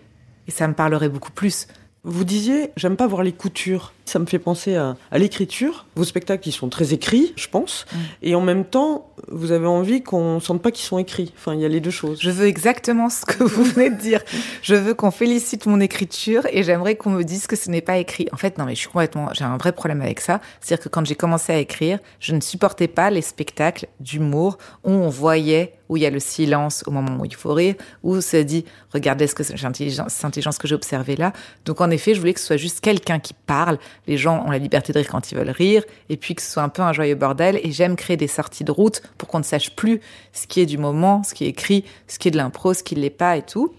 Speaker 2: et ça me parlerait beaucoup plus.
Speaker 3: Vous disiez, j'aime pas voir les coutures. Ça me fait penser à, à l'écriture. Vos spectacles, ils sont très écrits, je pense.
Speaker 2: Mm.
Speaker 3: Et en même temps, vous avez envie qu'on sente pas qu'ils sont écrits. Enfin, il y a les deux choses.
Speaker 2: Je veux exactement ce que vous venez de dire. Je veux qu'on félicite mon écriture et j'aimerais qu'on me dise que ce n'est pas écrit. En fait, non, mais je suis complètement, j'ai un vrai problème avec ça. C'est-à-dire que quand j'ai commencé à écrire, je ne supportais pas les spectacles d'humour où on voyait, où il y a le silence au moment où il faut rire, où ça dit, regardez ce que c'est intelligence, cette intelligence que j'ai observée là. Donc, en effet, je voulais que ce soit juste quelqu'un qui parle. Les gens ont la liberté de rire quand ils veulent rire et puis que ce soit un peu un joyeux bordel. Et j'aime créer des sorties de route pour qu'on ne sache plus ce qui est du moment, ce qui est écrit, ce qui est de l'impro, ce qui ne l'est pas et tout.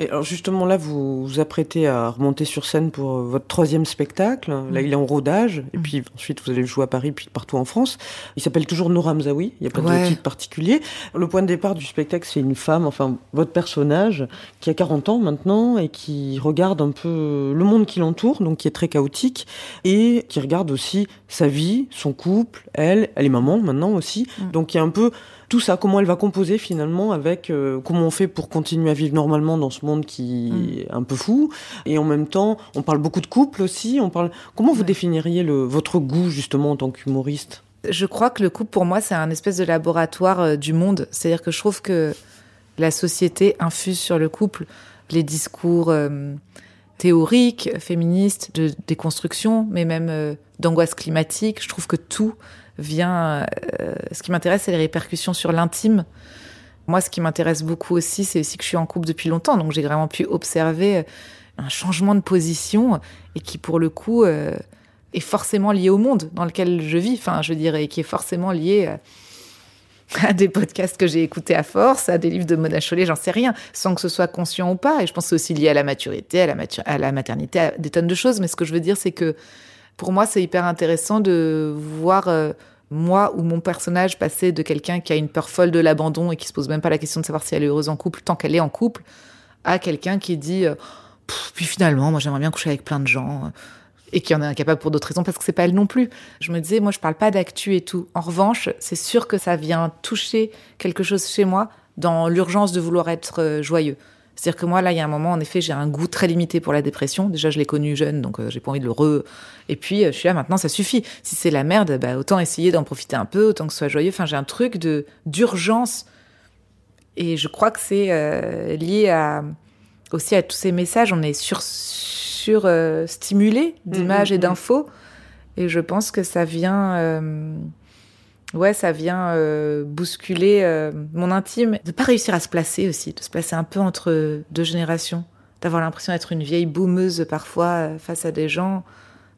Speaker 3: Et alors justement là, vous vous apprêtez à remonter sur scène pour euh, votre troisième spectacle. Là, il est en rodage. Et puis ensuite, vous allez le jouer à Paris, puis partout en France. Il s'appelle toujours Nora Mzaoui. Il n'y a pas
Speaker 2: Ouais.
Speaker 3: de titre particulier. Le point de départ du spectacle, c'est une femme, enfin votre personnage, qui a 40 ans maintenant et qui regarde un peu le monde qui l'entoure, donc qui est très chaotique, et qui regarde aussi sa vie, son couple, elle, elle est maman maintenant aussi.
Speaker 2: Mm.
Speaker 3: Donc il y a un peu tout ça, comment elle va composer finalement avec euh, comment on fait pour continuer à vivre normalement dans ce monde qui
Speaker 2: Mm.
Speaker 3: est un peu fou. Et en même temps, on parle beaucoup de couple aussi. On parle. Comment vous
Speaker 2: Ouais.
Speaker 3: définiriez le, votre goût justement en tant qu'humoriste?
Speaker 2: Je crois que le couple, pour moi, c'est un espèce de laboratoire euh, du monde. C'est-à-dire que je trouve que la société infuse sur le couple les discours euh, théoriques, féministes, de déconstruction, mais même d'angoisse climatique. Je trouve que tout vient. euh, ce qui m'intéresse, c'est les répercussions sur l'intime. Moi, ce qui m'intéresse beaucoup aussi, c'est aussi que je suis en couple depuis longtemps, donc j'ai vraiment pu observer euh, un changement de position et qui, pour le coup, euh, est forcément lié au monde dans lequel je vis, enfin, je dirais, qui est forcément lié à des podcasts que j'ai écoutés à force, à des livres de Mona Chollet, j'en sais rien, sans que ce soit conscient ou pas. Et je pense que c'est aussi lié à la maturité, à la, maternité, à des tonnes de choses. Mais ce que je veux dire, c'est que pour moi, c'est hyper intéressant de voir moi ou mon personnage passer de quelqu'un qui a une peur folle de l'abandon et qui se pose même pas la question de savoir si elle est heureuse en couple tant qu'elle est en couple, à quelqu'un qui dit euh, puis finalement, moi j'aimerais bien coucher avec plein de gens. euh, et qui en est incapable pour d'autres raisons parce que c'est pas elle non plus. Je me disais, moi je parle pas d'actu et tout. En revanche, c'est sûr que ça vient toucher quelque chose chez moi dans l'urgence de vouloir être euh, joyeux. C'est-à-dire que moi, là, il y a un moment, en effet, j'ai un goût très limité pour la dépression. Déjà, je l'ai connu jeune, donc euh, j'ai pas envie de le re. Et puis, euh, je suis là, maintenant, ça suffit. Si c'est la merde, bah, autant essayer d'en profiter un peu, autant que ce soit joyeux. Enfin, j'ai un truc de d'urgence. Et je crois que c'est euh, lié à, aussi à tous ces messages. On est sur, sur euh, stimulé d'images
Speaker 3: Mhm,
Speaker 2: et
Speaker 3: mhm.
Speaker 2: d'infos. Et je pense que ça vient. euh, Ouais, ça vient euh, bousculer euh, mon intime. De pas réussir à se placer aussi, de se placer un peu entre deux générations. D'avoir l'impression d'être une vieille boumeuse parfois euh, face à des gens.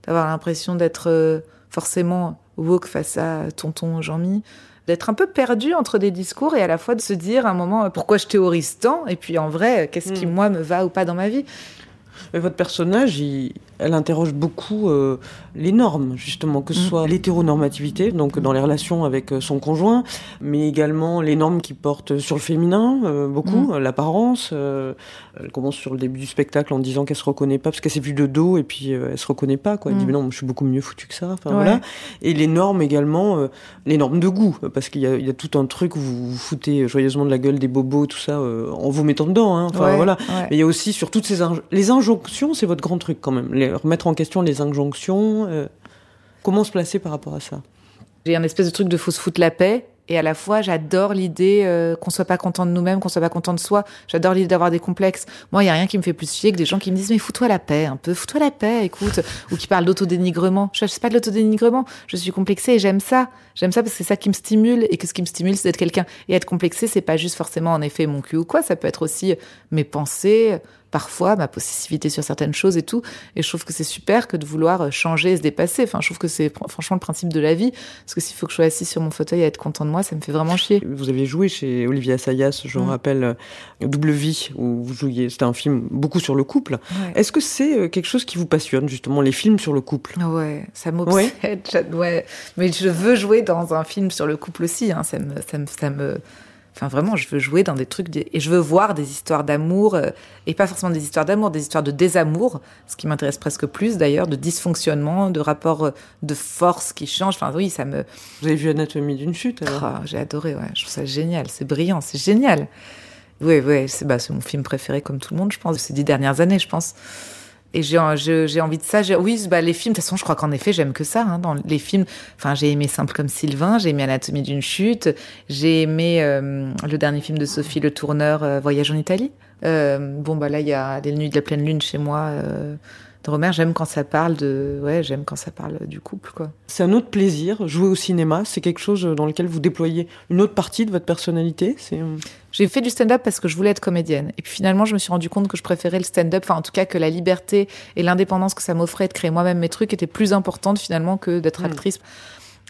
Speaker 2: D'avoir l'impression d'être euh, forcément woke face à tonton Jean-Mi. D'être un peu perdu entre des discours et à la fois de se dire à un moment euh, pourquoi je théorise tant? Et puis en vrai, qu'est-ce qui
Speaker 3: Mm.
Speaker 2: moi me va ou pas dans ma vie?
Speaker 3: Mais votre personnage, il- elle interroge beaucoup euh, les normes, justement, que ce
Speaker 2: Mm.
Speaker 3: soit l'hétéronormativité, donc dans les relations avec euh, son conjoint, mais également les normes qui portent sur le féminin, euh, beaucoup,
Speaker 2: Mm.
Speaker 3: l'apparence. euh, elle commence sur le début du spectacle en disant qu'elle se reconnaît pas, parce qu'elle s'est vue de dos, et puis elle se reconnaît pas, quoi. Elle dit,
Speaker 2: Mm.
Speaker 3: mais non, je suis beaucoup mieux foutu que ça. Enfin,
Speaker 2: Ouais.
Speaker 3: voilà. Et les normes également, les normes de goût, parce qu'il y a, il y a tout un truc où vous vous foutez joyeusement de la gueule des bobos, tout ça, en vous mettant dedans. Hein. Enfin,
Speaker 2: Ouais,
Speaker 3: voilà.
Speaker 2: ouais.
Speaker 3: Mais il y a aussi sur toutes ces les injonctions, c'est votre grand truc quand même. Les, remettre en question les injonctions. euh, comment se placer par rapport à ça?
Speaker 2: J'ai un espèce de truc de faut se foutre la paix. Et à la fois, j'adore l'idée euh, qu'on soit pas content de nous-mêmes, qu'on soit pas content de soi. J'adore l'idée d'avoir des complexes. Moi, il y a rien qui me fait plus chier que des gens qui me disent mais fous-toi la paix un peu, fous-toi la paix, écoute, ou qui parlent d'autodénigrement. Je sais pas de l'autodénigrement. Je suis complexée et j'aime ça. J'aime ça parce que c'est ça qui me stimule et que ce qui me stimule, c'est d'être quelqu'un. Et être complexé, c'est pas juste forcément en effet mon cul ou quoi. Ça peut être aussi mes pensées, parfois ma possessivité sur certaines choses et tout. Et je trouve que c'est super que de vouloir euh, changer et se dépasser. Enfin, je trouve que c'est franchement le principe de la vie. Parce que s'il faut que je sois assis sur mon fauteuil et être content de moi, ça me fait vraiment chier.
Speaker 3: Vous avez joué chez Olivia Assayas, je me
Speaker 2: Mm.
Speaker 3: rappelle, euh, Double Vie, où vous jouiez. C'était un film beaucoup sur le couple.
Speaker 2: Ouais.
Speaker 3: Est-ce que c'est euh, quelque chose qui vous passionne, justement, les films sur le couple?
Speaker 2: Ouais, ça m'obsède. Ouais. Mais je veux jouer dans un film sur le couple aussi. Hein. Ça me, ça me, ça me- Enfin, vraiment, je veux jouer dans des trucs et je veux voir des histoires d'amour euh, et pas forcément des histoires d'amour, des histoires de désamour, ce qui m'intéresse presque plus d'ailleurs, de dysfonctionnement, de rapports euh, de force qui changent. Enfin, oui, ça me.
Speaker 3: Vous avez vu Anatomie d'une chute, alors?
Speaker 2: Ah, j'ai adoré. Ouais, je trouve ça génial. C'est brillant, c'est génial. Oui, oui, c'est bah, c'est mon film préféré comme tout le monde, je pense, de ces dix dernières années, je pense. Et j'ai j'ai envie de ça. Oui, bah, les films, de toute façon, je crois qu'en effet, j'aime que ça. hein, dans les films, enfin, j'ai aimé Simple comme Sylvain, j'ai aimé Anatomie d'une chute, j'ai aimé euh, le dernier film de Sophie Le Tourneur, euh, Voyage en Italie. Euh, bon, bah là, il y a Les Nuits de la pleine lune chez moi. De Romer, j'aime quand ça parle de, ouais, j'aime quand ça parle du couple, quoi.
Speaker 3: C'est un autre plaisir, jouer au cinéma. C'est quelque chose dans lequel vous déployez une autre partie de votre personnalité. C'est euh,
Speaker 2: J'ai fait du stand-up parce que je voulais être comédienne. Et puis finalement, je me suis rendu compte que je préférais le stand-up, enfin en tout cas que la liberté et l'indépendance que ça m'offrait de créer moi-même mes trucs étaient plus importantes finalement que d'être
Speaker 3: Mm.
Speaker 2: actrice.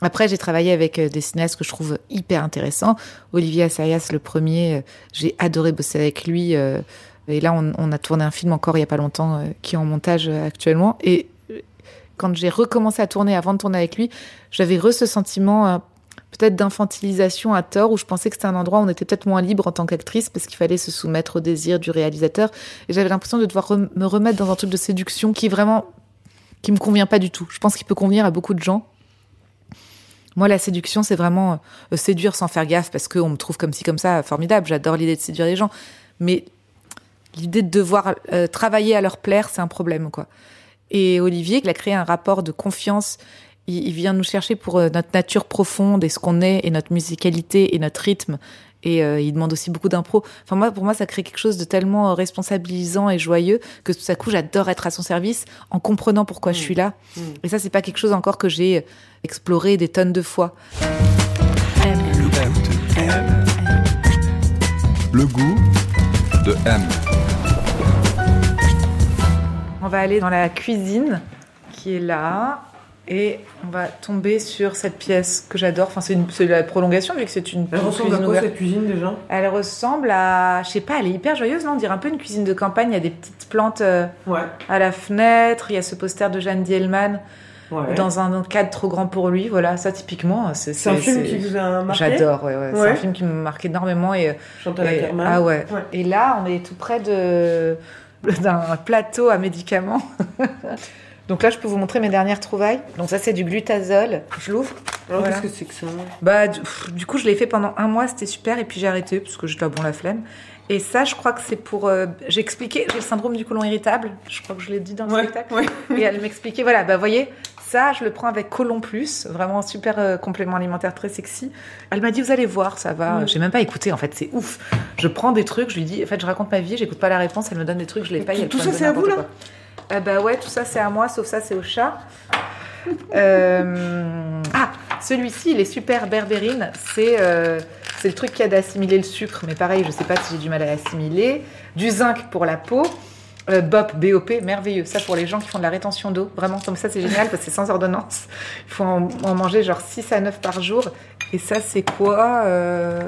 Speaker 2: Après, j'ai travaillé avec euh, des cinéastes que je trouve hyper intéressants. Olivier Assayas, le premier, euh, j'ai adoré bosser avec lui. Et là, on, a tourné un film encore il y a pas longtemps euh, qui est en montage euh, actuellement. Et euh, quand j'ai recommencé à tourner avant de tourner avec lui, j'avais re ce sentiment peut-être d'infantilisation à tort où je pensais que c'était un endroit où on était peut-être moins libre en tant qu'actrice parce qu'il fallait se soumettre aux désirs du réalisateur. Et j'avais l'impression de devoir me remettre dans un truc de séduction qui vraiment qui me convient pas du tout. Je pense qu'il peut convenir à beaucoup de gens. Moi, la séduction, c'est vraiment séduire sans faire gaffe parce qu'on me trouve comme ci, comme ça, formidable. J'adore l'idée de séduire les gens. Mais l'idée de devoir euh, travailler à leur plaire, c'est un problème, quoi. Et Olivier, il a créé un rapport de confiance. Il, il vient nous chercher pour euh, notre nature profonde et ce qu'on est et notre musicalité et notre rythme. Et euh, il demande aussi beaucoup d'impro. Enfin moi, pour moi, ça crée quelque chose de tellement euh, responsabilisant et joyeux que tout à coup, j'adore être à son service en comprenant pourquoi je suis là.
Speaker 3: Mm.
Speaker 2: Et ça, c'est pas quelque chose encore que j'ai exploré des tonnes de fois.
Speaker 4: Le goût de M.
Speaker 2: Va aller dans la cuisine qui est là et on va tomber sur cette pièce que j'adore. Enfin, c'est une- c'est la prolongation vu que c'est une cuisine ouverte.
Speaker 3: cuisine déjà?
Speaker 2: Elle ressemble à, je sais pas, elle est hyper joyeuse, non? On dirait un peu une cuisine de campagne. Il y a des petites plantes euh,
Speaker 3: Ouais.
Speaker 2: à la fenêtre. Il y a ce poster de Jeanne Dielman
Speaker 3: ouais.
Speaker 2: dans un cadre trop grand pour lui. Voilà, ça typiquement, c'est.
Speaker 3: C'est un film
Speaker 2: c'est-
Speaker 3: qui vous a marqué?
Speaker 2: J'adore, ouais, ouais. C'est un film qui me marque énormément et
Speaker 3: Chantal
Speaker 2: et- ah. Ouais. Et là, on est tout près de d'un plateau à médicaments. Donc là, je peux vous montrer mes dernières trouvailles. Donc ça, c'est du glutazole. Je l'ouvre. Voilà.
Speaker 3: qu'est-ce que c'est que ça
Speaker 2: Bah, du, coup, je l'ai fait pendant un mois, c'était super, et puis j'ai arrêté parce que j'étais à bon la flemme. Et ça, je crois que c'est pour. euh, j'ai expliqué, j'ai le syndrome du côlon irritable. Je crois que je l'ai dit dans le
Speaker 3: Ouais,
Speaker 2: spectacle.
Speaker 3: ouais.
Speaker 2: Et elle m'expliquait, voilà, bah voyez, ça, je le prends avec Colon Plus, vraiment un super euh, complément alimentaire très sexy. Elle m'a dit, vous allez voir, ça va.
Speaker 3: Mm.
Speaker 2: J'ai même pas écouté, en fait, c'est ouf. Je prends des trucs, je lui dis, en fait, je raconte ma vie, j'écoute pas la réponse, elle me donne des trucs, je les paye.
Speaker 3: Tout- tout ça, c'est à vous,
Speaker 2: quoi. Euh, bah ouais, tout ça c'est à moi, sauf ça c'est au chat. Euh, Ah, celui-ci, il est super berbérine. C'est euh, c'est le truc qui aide à assimiler le sucre, mais pareil, je sais pas si j'ai du mal à l'assimiler. Du zinc pour la peau. Euh, BOP, BOP, merveilleux. Ça pour les gens qui font de la rétention d'eau. Vraiment, comme ça, c'est génial parce que c'est sans ordonnance. Il faut en, manger genre 6 à 9 par jour. Et ça, c'est quoi euh...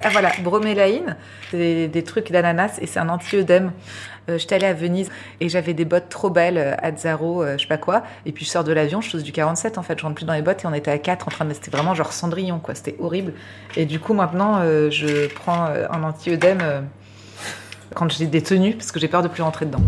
Speaker 2: Ah voilà, bromélaïne, des, des trucs d'ananas et c'est un anti-œdème. Euh, J'étais allée à Venise et j'avais des bottes trop belles euh, à Zaro, euh, je sais pas quoi. Et puis je sors de l'avion, je chose du 47 en fait, je rentre plus dans les bottes et on était à 4 en train de. C'était vraiment genre cendrillon quoi, c'était horrible. Et du coup maintenant euh, je prends un anti-œdème quand j'ai des tenues parce que j'ai peur de plus rentrer dedans.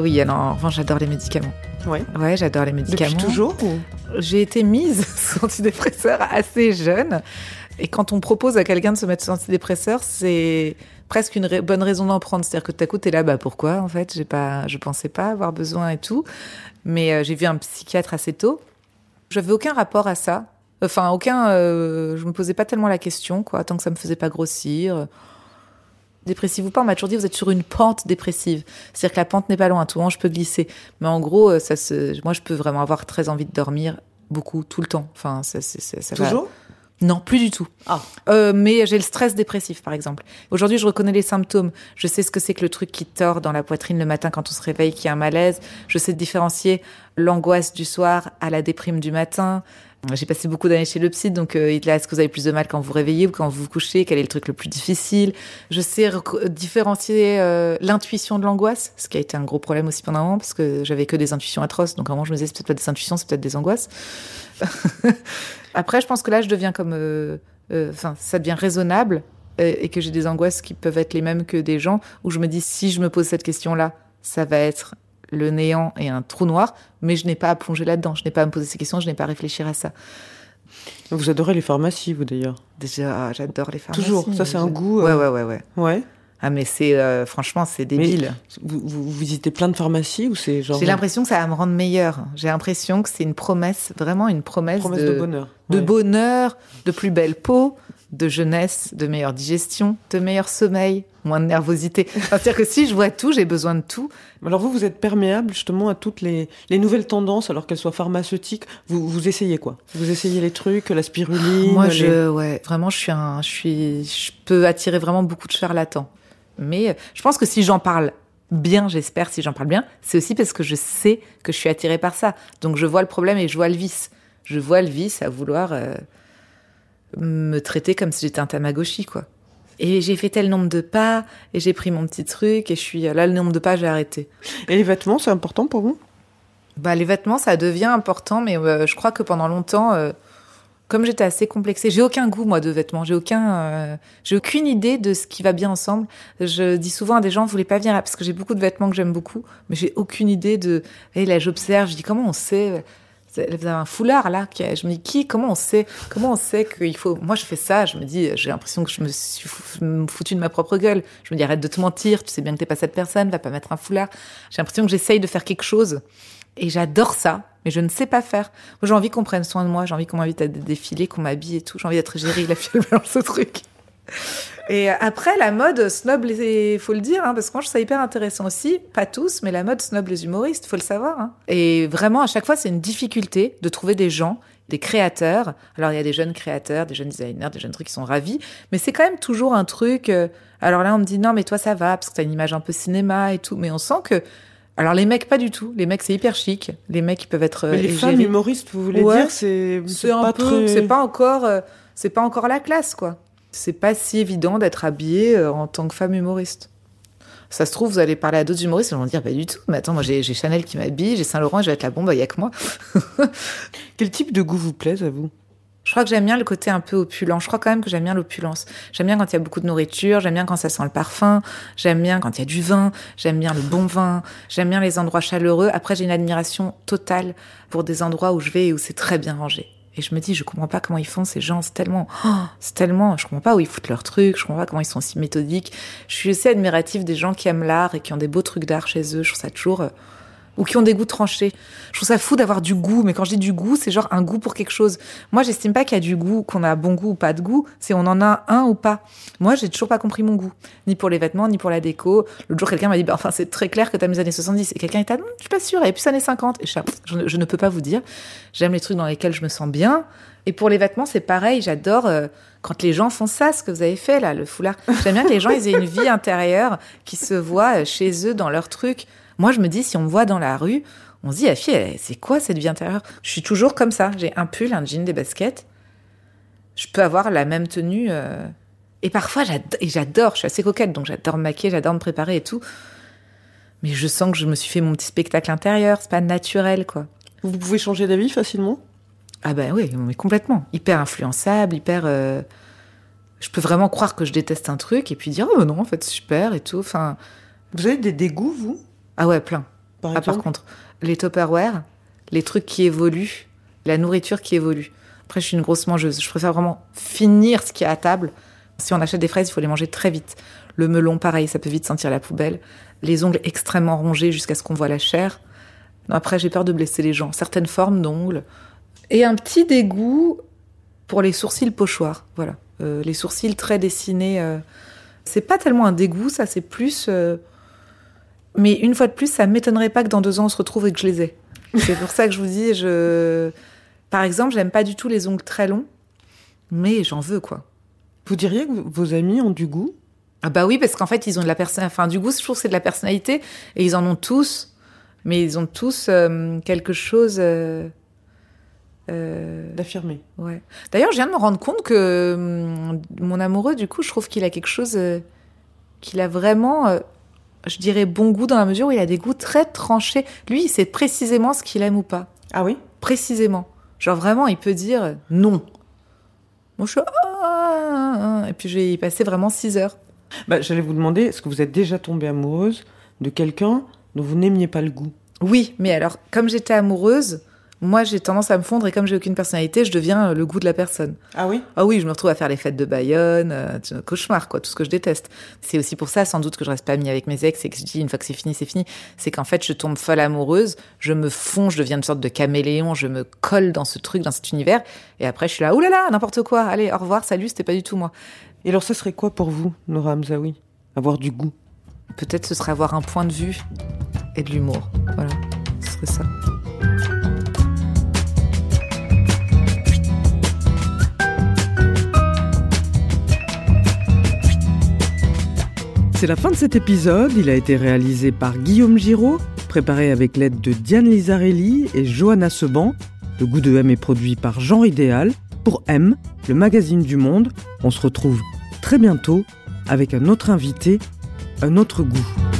Speaker 2: Oui, alors en revanche, j'adore les médicaments.
Speaker 3: Ouais.
Speaker 2: Ouais, j'adore les médicaments.
Speaker 3: Depuis toujours ou...
Speaker 2: J'ai été mise sous antidépresseur assez jeune. Et quand on propose à quelqu'un de se mettre sous antidépresseur, c'est presque une bonne raison d'en prendre. C'est-à-dire que tout à coup, là, bah pourquoi en fait? J'ai pas, je pensais pas avoir besoin et tout. Mais euh, j'ai vu un psychiatre assez tôt. J'avais aucun rapport à ça. Enfin, aucun. euh, je me posais pas tellement la question, quoi, tant que ça me faisait pas grossir. Dépressive ou pas, on m'a toujours dit vous êtes sur une pente dépressive. C'est-à-dire que la pente n'est pas loin, tout le monde je peux glisser. Mais en gros, euh, ça se, moi je peux vraiment avoir très envie de dormir beaucoup, tout le temps. Enfin, ça, ça va-
Speaker 3: Toujours?
Speaker 2: Non, plus du tout.
Speaker 3: Ah.
Speaker 2: Euh, mais j'ai le stress dépressif, par exemple. Aujourd'hui, je reconnais les symptômes. Je sais ce que c'est que le truc qui tord dans la poitrine le matin quand on se réveille, qui a un malaise. Je sais différencier l'angoisse du soir à la déprime du matin. J'ai passé beaucoup d'années chez le psy, donc euh, est-ce que vous avez plus de mal quand vous réveillez ou quand vous vous couchez? Quel est le truc le plus difficile? Je sais différencier euh, l'intuition de l'angoisse, ce qui a été un gros problème aussi pendant un moment, parce que j'avais que des intuitions atroces. Donc moment, je me disais, c'est peut-être pas des intuitions, c'est peut-être des angoisses. Après, je pense que là, je deviens comme... euh, euh, Enfin, ça devient raisonnable et que j'ai des angoisses qui peuvent être les mêmes que des gens, où je me dis, si je me pose cette question-là, ça va être le néant et un trou noir, mais je n'ai pas à plonger là-dedans, je n'ai pas à me poser ces questions, je n'ai pas à réfléchir à ça.
Speaker 3: Vous adorez les pharmacies, vous d'ailleurs?
Speaker 2: Déjà, j'adore les pharmacies.
Speaker 3: Toujours, ça, c'est un goût,
Speaker 2: Ouais,
Speaker 3: euh,
Speaker 2: ouais, ouais, ouais.
Speaker 3: Ouais.
Speaker 2: Ah, mais c'est... euh, franchement, c'est débile.
Speaker 3: Vous, vous, vous visitez plein de pharmacies ou c'est genre
Speaker 2: J'ai l'impression que ça va me rendre meilleure. J'ai l'impression que c'est une promesse, vraiment une promesse,
Speaker 3: promesse de, bonheur
Speaker 2: de
Speaker 3: Ouais.
Speaker 2: bonheur, de plus belle peau, de jeunesse, de meilleure digestion, de meilleur sommeil, moins de nervosité. C'est-à-dire que si je vois tout, j'ai besoin de tout.
Speaker 3: Alors vous, vous êtes perméable justement à toutes les, les nouvelles tendances, alors qu'elles soient pharmaceutiques. Vous, vous essayez quoi? Vous essayez les trucs, la spiruline
Speaker 2: Moi,
Speaker 3: les-
Speaker 2: je, ouais, vraiment, je suis un, je suis, je peux attirer vraiment beaucoup de charlatans. Mais euh, je pense que si j'en parle bien, j'espère, si j'en parle bien, c'est aussi parce que je sais que je suis attirée par ça. Donc je vois le problème et je vois le vice. Je vois le vice à vouloir euh, me traiter comme si j'étais un tamagotchi, quoi. Et j'ai fait tel nombre de pas, et j'ai pris mon petit truc, et je suis là, le nombre de pas, j'ai arrêté.
Speaker 3: Et les vêtements, c'est important pour vous?
Speaker 2: Bah, les vêtements, ça devient important, mais euh, je crois que pendant longtemps, euh, comme j'étais assez complexée, j'ai aucun goût, moi, de vêtements. J'ai aucun, euh, j'ai aucune idée de ce qui va bien ensemble. Je dis souvent à des gens, vous voulez pas venir là, parce que j'ai beaucoup de vêtements que j'aime beaucoup, mais j'ai aucune idée de, et là, j'observe, je dis, comment on sait, vous avez un foulard là, je me dis, qui, comment on sait, comment on sait qu'il faut, moi, je fais ça, je me dis, j'ai l'impression que je me suis fou- foutu de ma propre gueule. Je me dis, arrête de te mentir, tu sais bien que t'es pas cette personne, va pas mettre un foulard. J'ai l'impression que j'essaye de faire quelque chose. Et j'adore ça, mais je ne sais pas faire. Moi, j'ai envie qu'on prenne soin de moi, j'ai envie qu'on m'invite à des défilés, qu'on m'habille et tout. J'ai envie d'être Géry, la fille, elle balance ce truc. Et après, la mode snob les, faut le dire, hein, parce que moi, je trouve ça hyper intéressant aussi. Pas tous, mais la mode snob les humoristes, faut le savoir. hein. Et vraiment, à chaque fois, c'est une difficulté de trouver des gens, des créateurs. Alors, il y a des jeunes créateurs, des jeunes designers, des jeunes trucs qui sont ravis, mais c'est quand même toujours un truc. euh, alors là, on me dit non, mais toi, ça va, parce que t'as une image un peu cinéma et tout. Mais on sent que. Alors, les mecs, pas du tout. Les mecs, c'est hyper chic. Les mecs, ils peuvent être. euh,
Speaker 3: Mais les femmes humoristes, vous voulez
Speaker 2: Ouais.
Speaker 3: dire, c'est
Speaker 2: C'est un
Speaker 3: pas
Speaker 2: peu,
Speaker 3: très-
Speaker 2: c'est pas encore, euh, c'est pas encore la classe, quoi. C'est pas si évident d'être habillée euh, en tant que femme humoriste. Ça se trouve, vous allez parler à d'autres humoristes, ils vont dire pas du tout. Mais attends, moi j'ai j'ai Chanel qui m'habille, j'ai Saint Laurent, je vais être la bombe, il y a que moi.
Speaker 3: Quel type de goût vous plaise à vous?
Speaker 2: Je crois que j'aime bien le côté un peu opulent. Je crois quand même que j'aime bien l'opulence. J'aime bien quand il y a beaucoup de nourriture, j'aime bien quand ça sent le parfum, j'aime bien quand il y a du vin, j'aime bien le bon vin, j'aime bien les endroits chaleureux. Après, j'ai une admiration totale pour des endroits où je vais et où c'est très bien rangé. Et je me dis, je comprends pas comment ils font ces gens. C'est tellement, oh, c'est tellement, je comprends pas où ils foutent leurs trucs. Je comprends pas comment ils sont si méthodiques. Je suis aussi admirative des gens qui aiment l'art et qui ont des beaux trucs d'art chez eux. Je trouve ça toujours, euh, ou qui ont des goûts tranchés. Je trouve ça fou d'avoir du goût, mais quand je dis du goût, c'est genre un goût pour quelque chose. Moi, j'estime pas qu'il y a du goût, qu'on a bon goût ou pas de goût, c'est on en a un ou pas. Moi, j'ai toujours pas compris mon goût, ni pour les vêtements, ni pour la déco. L'autre jour, quelqu'un m'a dit, bah, enfin, c'est très clair que t'aimes les années 70. Et quelqu'un était, ah, non, je suis pas sûre, et puis années 50. Et je, ne- peux pas vous dire. J'aime les trucs dans lesquels je me sens bien. Et pour les vêtements, c'est pareil. J'adore euh, quand les gens font ça, ce que vous avez fait là, le foulard. J'aime bien que les gens aient une vie intérieure, qui se voient euh, chez eux dans leur truc. Moi, je me dis, si on me voit dans la rue, on se dit, ah fille, c'est quoi cette vie intérieure? Je suis toujours comme ça. J'ai un pull, un jean, des baskets. Je peux avoir la même tenue. euh, Et parfois, j'adore, je suis assez coquette, donc j'adore me maquiller, j'adore me préparer et tout. Mais je sens que je me suis fait mon petit spectacle intérieur, c'est pas naturel, quoi.
Speaker 3: Vous pouvez changer d'avis facilement?
Speaker 2: Ah ben oui, mais complètement. Hyper influençable, hyper... euh, Je peux vraiment croire que je déteste un truc et puis dire, oh non, en fait, super et tout. Enfin,
Speaker 3: Vous avez des dégoûts, vous?
Speaker 2: Ah ouais, plein.
Speaker 3: Par
Speaker 2: Ah, par contre, les Tupperware, les trucs qui évoluent, la nourriture qui évolue. Après, je suis une grosse mangeuse. Je préfère vraiment finir ce qu'il y a à table. Si on achète des fraises, il faut les manger très vite. Le melon, pareil, ça peut vite sentir la poubelle. Les ongles extrêmement rongés jusqu'à ce qu'on voit la chair. Non, après, j'ai peur de blesser les gens. Certaines formes d'ongles. Et un petit dégoût pour les sourcils pochoirs. Voilà. Euh, les sourcils très dessinés. euh, c'est pas tellement un dégoût, ça, c'est plus. euh, Mais une fois de plus, ça m'étonnerait pas que dans deux ans, on se retrouve et que je les ai. C'est pour ça que je vous dis, je. Par exemple, j'aime pas du tout les ongles très longs, mais j'en veux, quoi.
Speaker 3: Vous diriez que vos amis ont du goût?
Speaker 2: Ah bah oui, parce qu'en fait, ils ont de la personne, enfin du goût, je trouve c'est de la personnalité, et ils en ont tous, mais ils ont tous euh, quelque chose. euh, euh,
Speaker 3: D'affirmer.
Speaker 2: ouais. D'ailleurs, je viens de me rendre compte que hum, mon amoureux, du coup, je trouve qu'il a quelque chose, euh, qu'il a vraiment, je dirais, bon goût dans la mesure où il a des goûts très tranchés. Lui, il sait précisément ce qu'il aime ou pas.
Speaker 3: Ah oui?
Speaker 2: Précisément. Genre vraiment, il peut dire euh, non. Moi, je suis. Ah, ah, ah. Et puis, je vais y passer vraiment six heures.
Speaker 3: bah, J'allais vous demander, est-ce que vous êtes déjà tombée amoureuse de quelqu'un dont vous n'aimiez pas le goût?
Speaker 2: Oui, mais alors, comme j'étais amoureuse, moi j'ai tendance à me fondre et comme j'ai aucune personnalité, je deviens euh, le goût de la personne.
Speaker 3: Ah oui?
Speaker 2: Ah oui, je me retrouve à faire les fêtes de Bayonne, euh, cauchemar, quoi, tout ce que je déteste. C'est aussi pour ça, sans doute, que je reste pas amie avec mes ex et que je dis une fois que c'est fini, c'est fini. C'est qu'en fait, je tombe folle amoureuse, je me fonds, je deviens une sorte de caméléon, je me colle dans ce truc, dans cet univers, et après je suis là, oulala, n'importe quoi, allez, au revoir, salut, c'était pas du tout moi.
Speaker 3: Et alors, ça serait quoi pour vous, Nora Hamzaoui? Avoir du goût?
Speaker 2: Peut-être ce serait avoir un point de vue et de l'humour. Voilà, ce serait ça.
Speaker 3: C'est la fin de cet épisode. Il a été réalisé par Guillaume Giraud, préparé avec l'aide de Diane Lizarelli et Johanna Seban. Le goût de M est produit par Jean Idéal pour M, le magazine du monde. On se retrouve très bientôt avec un autre invité, un autre goût.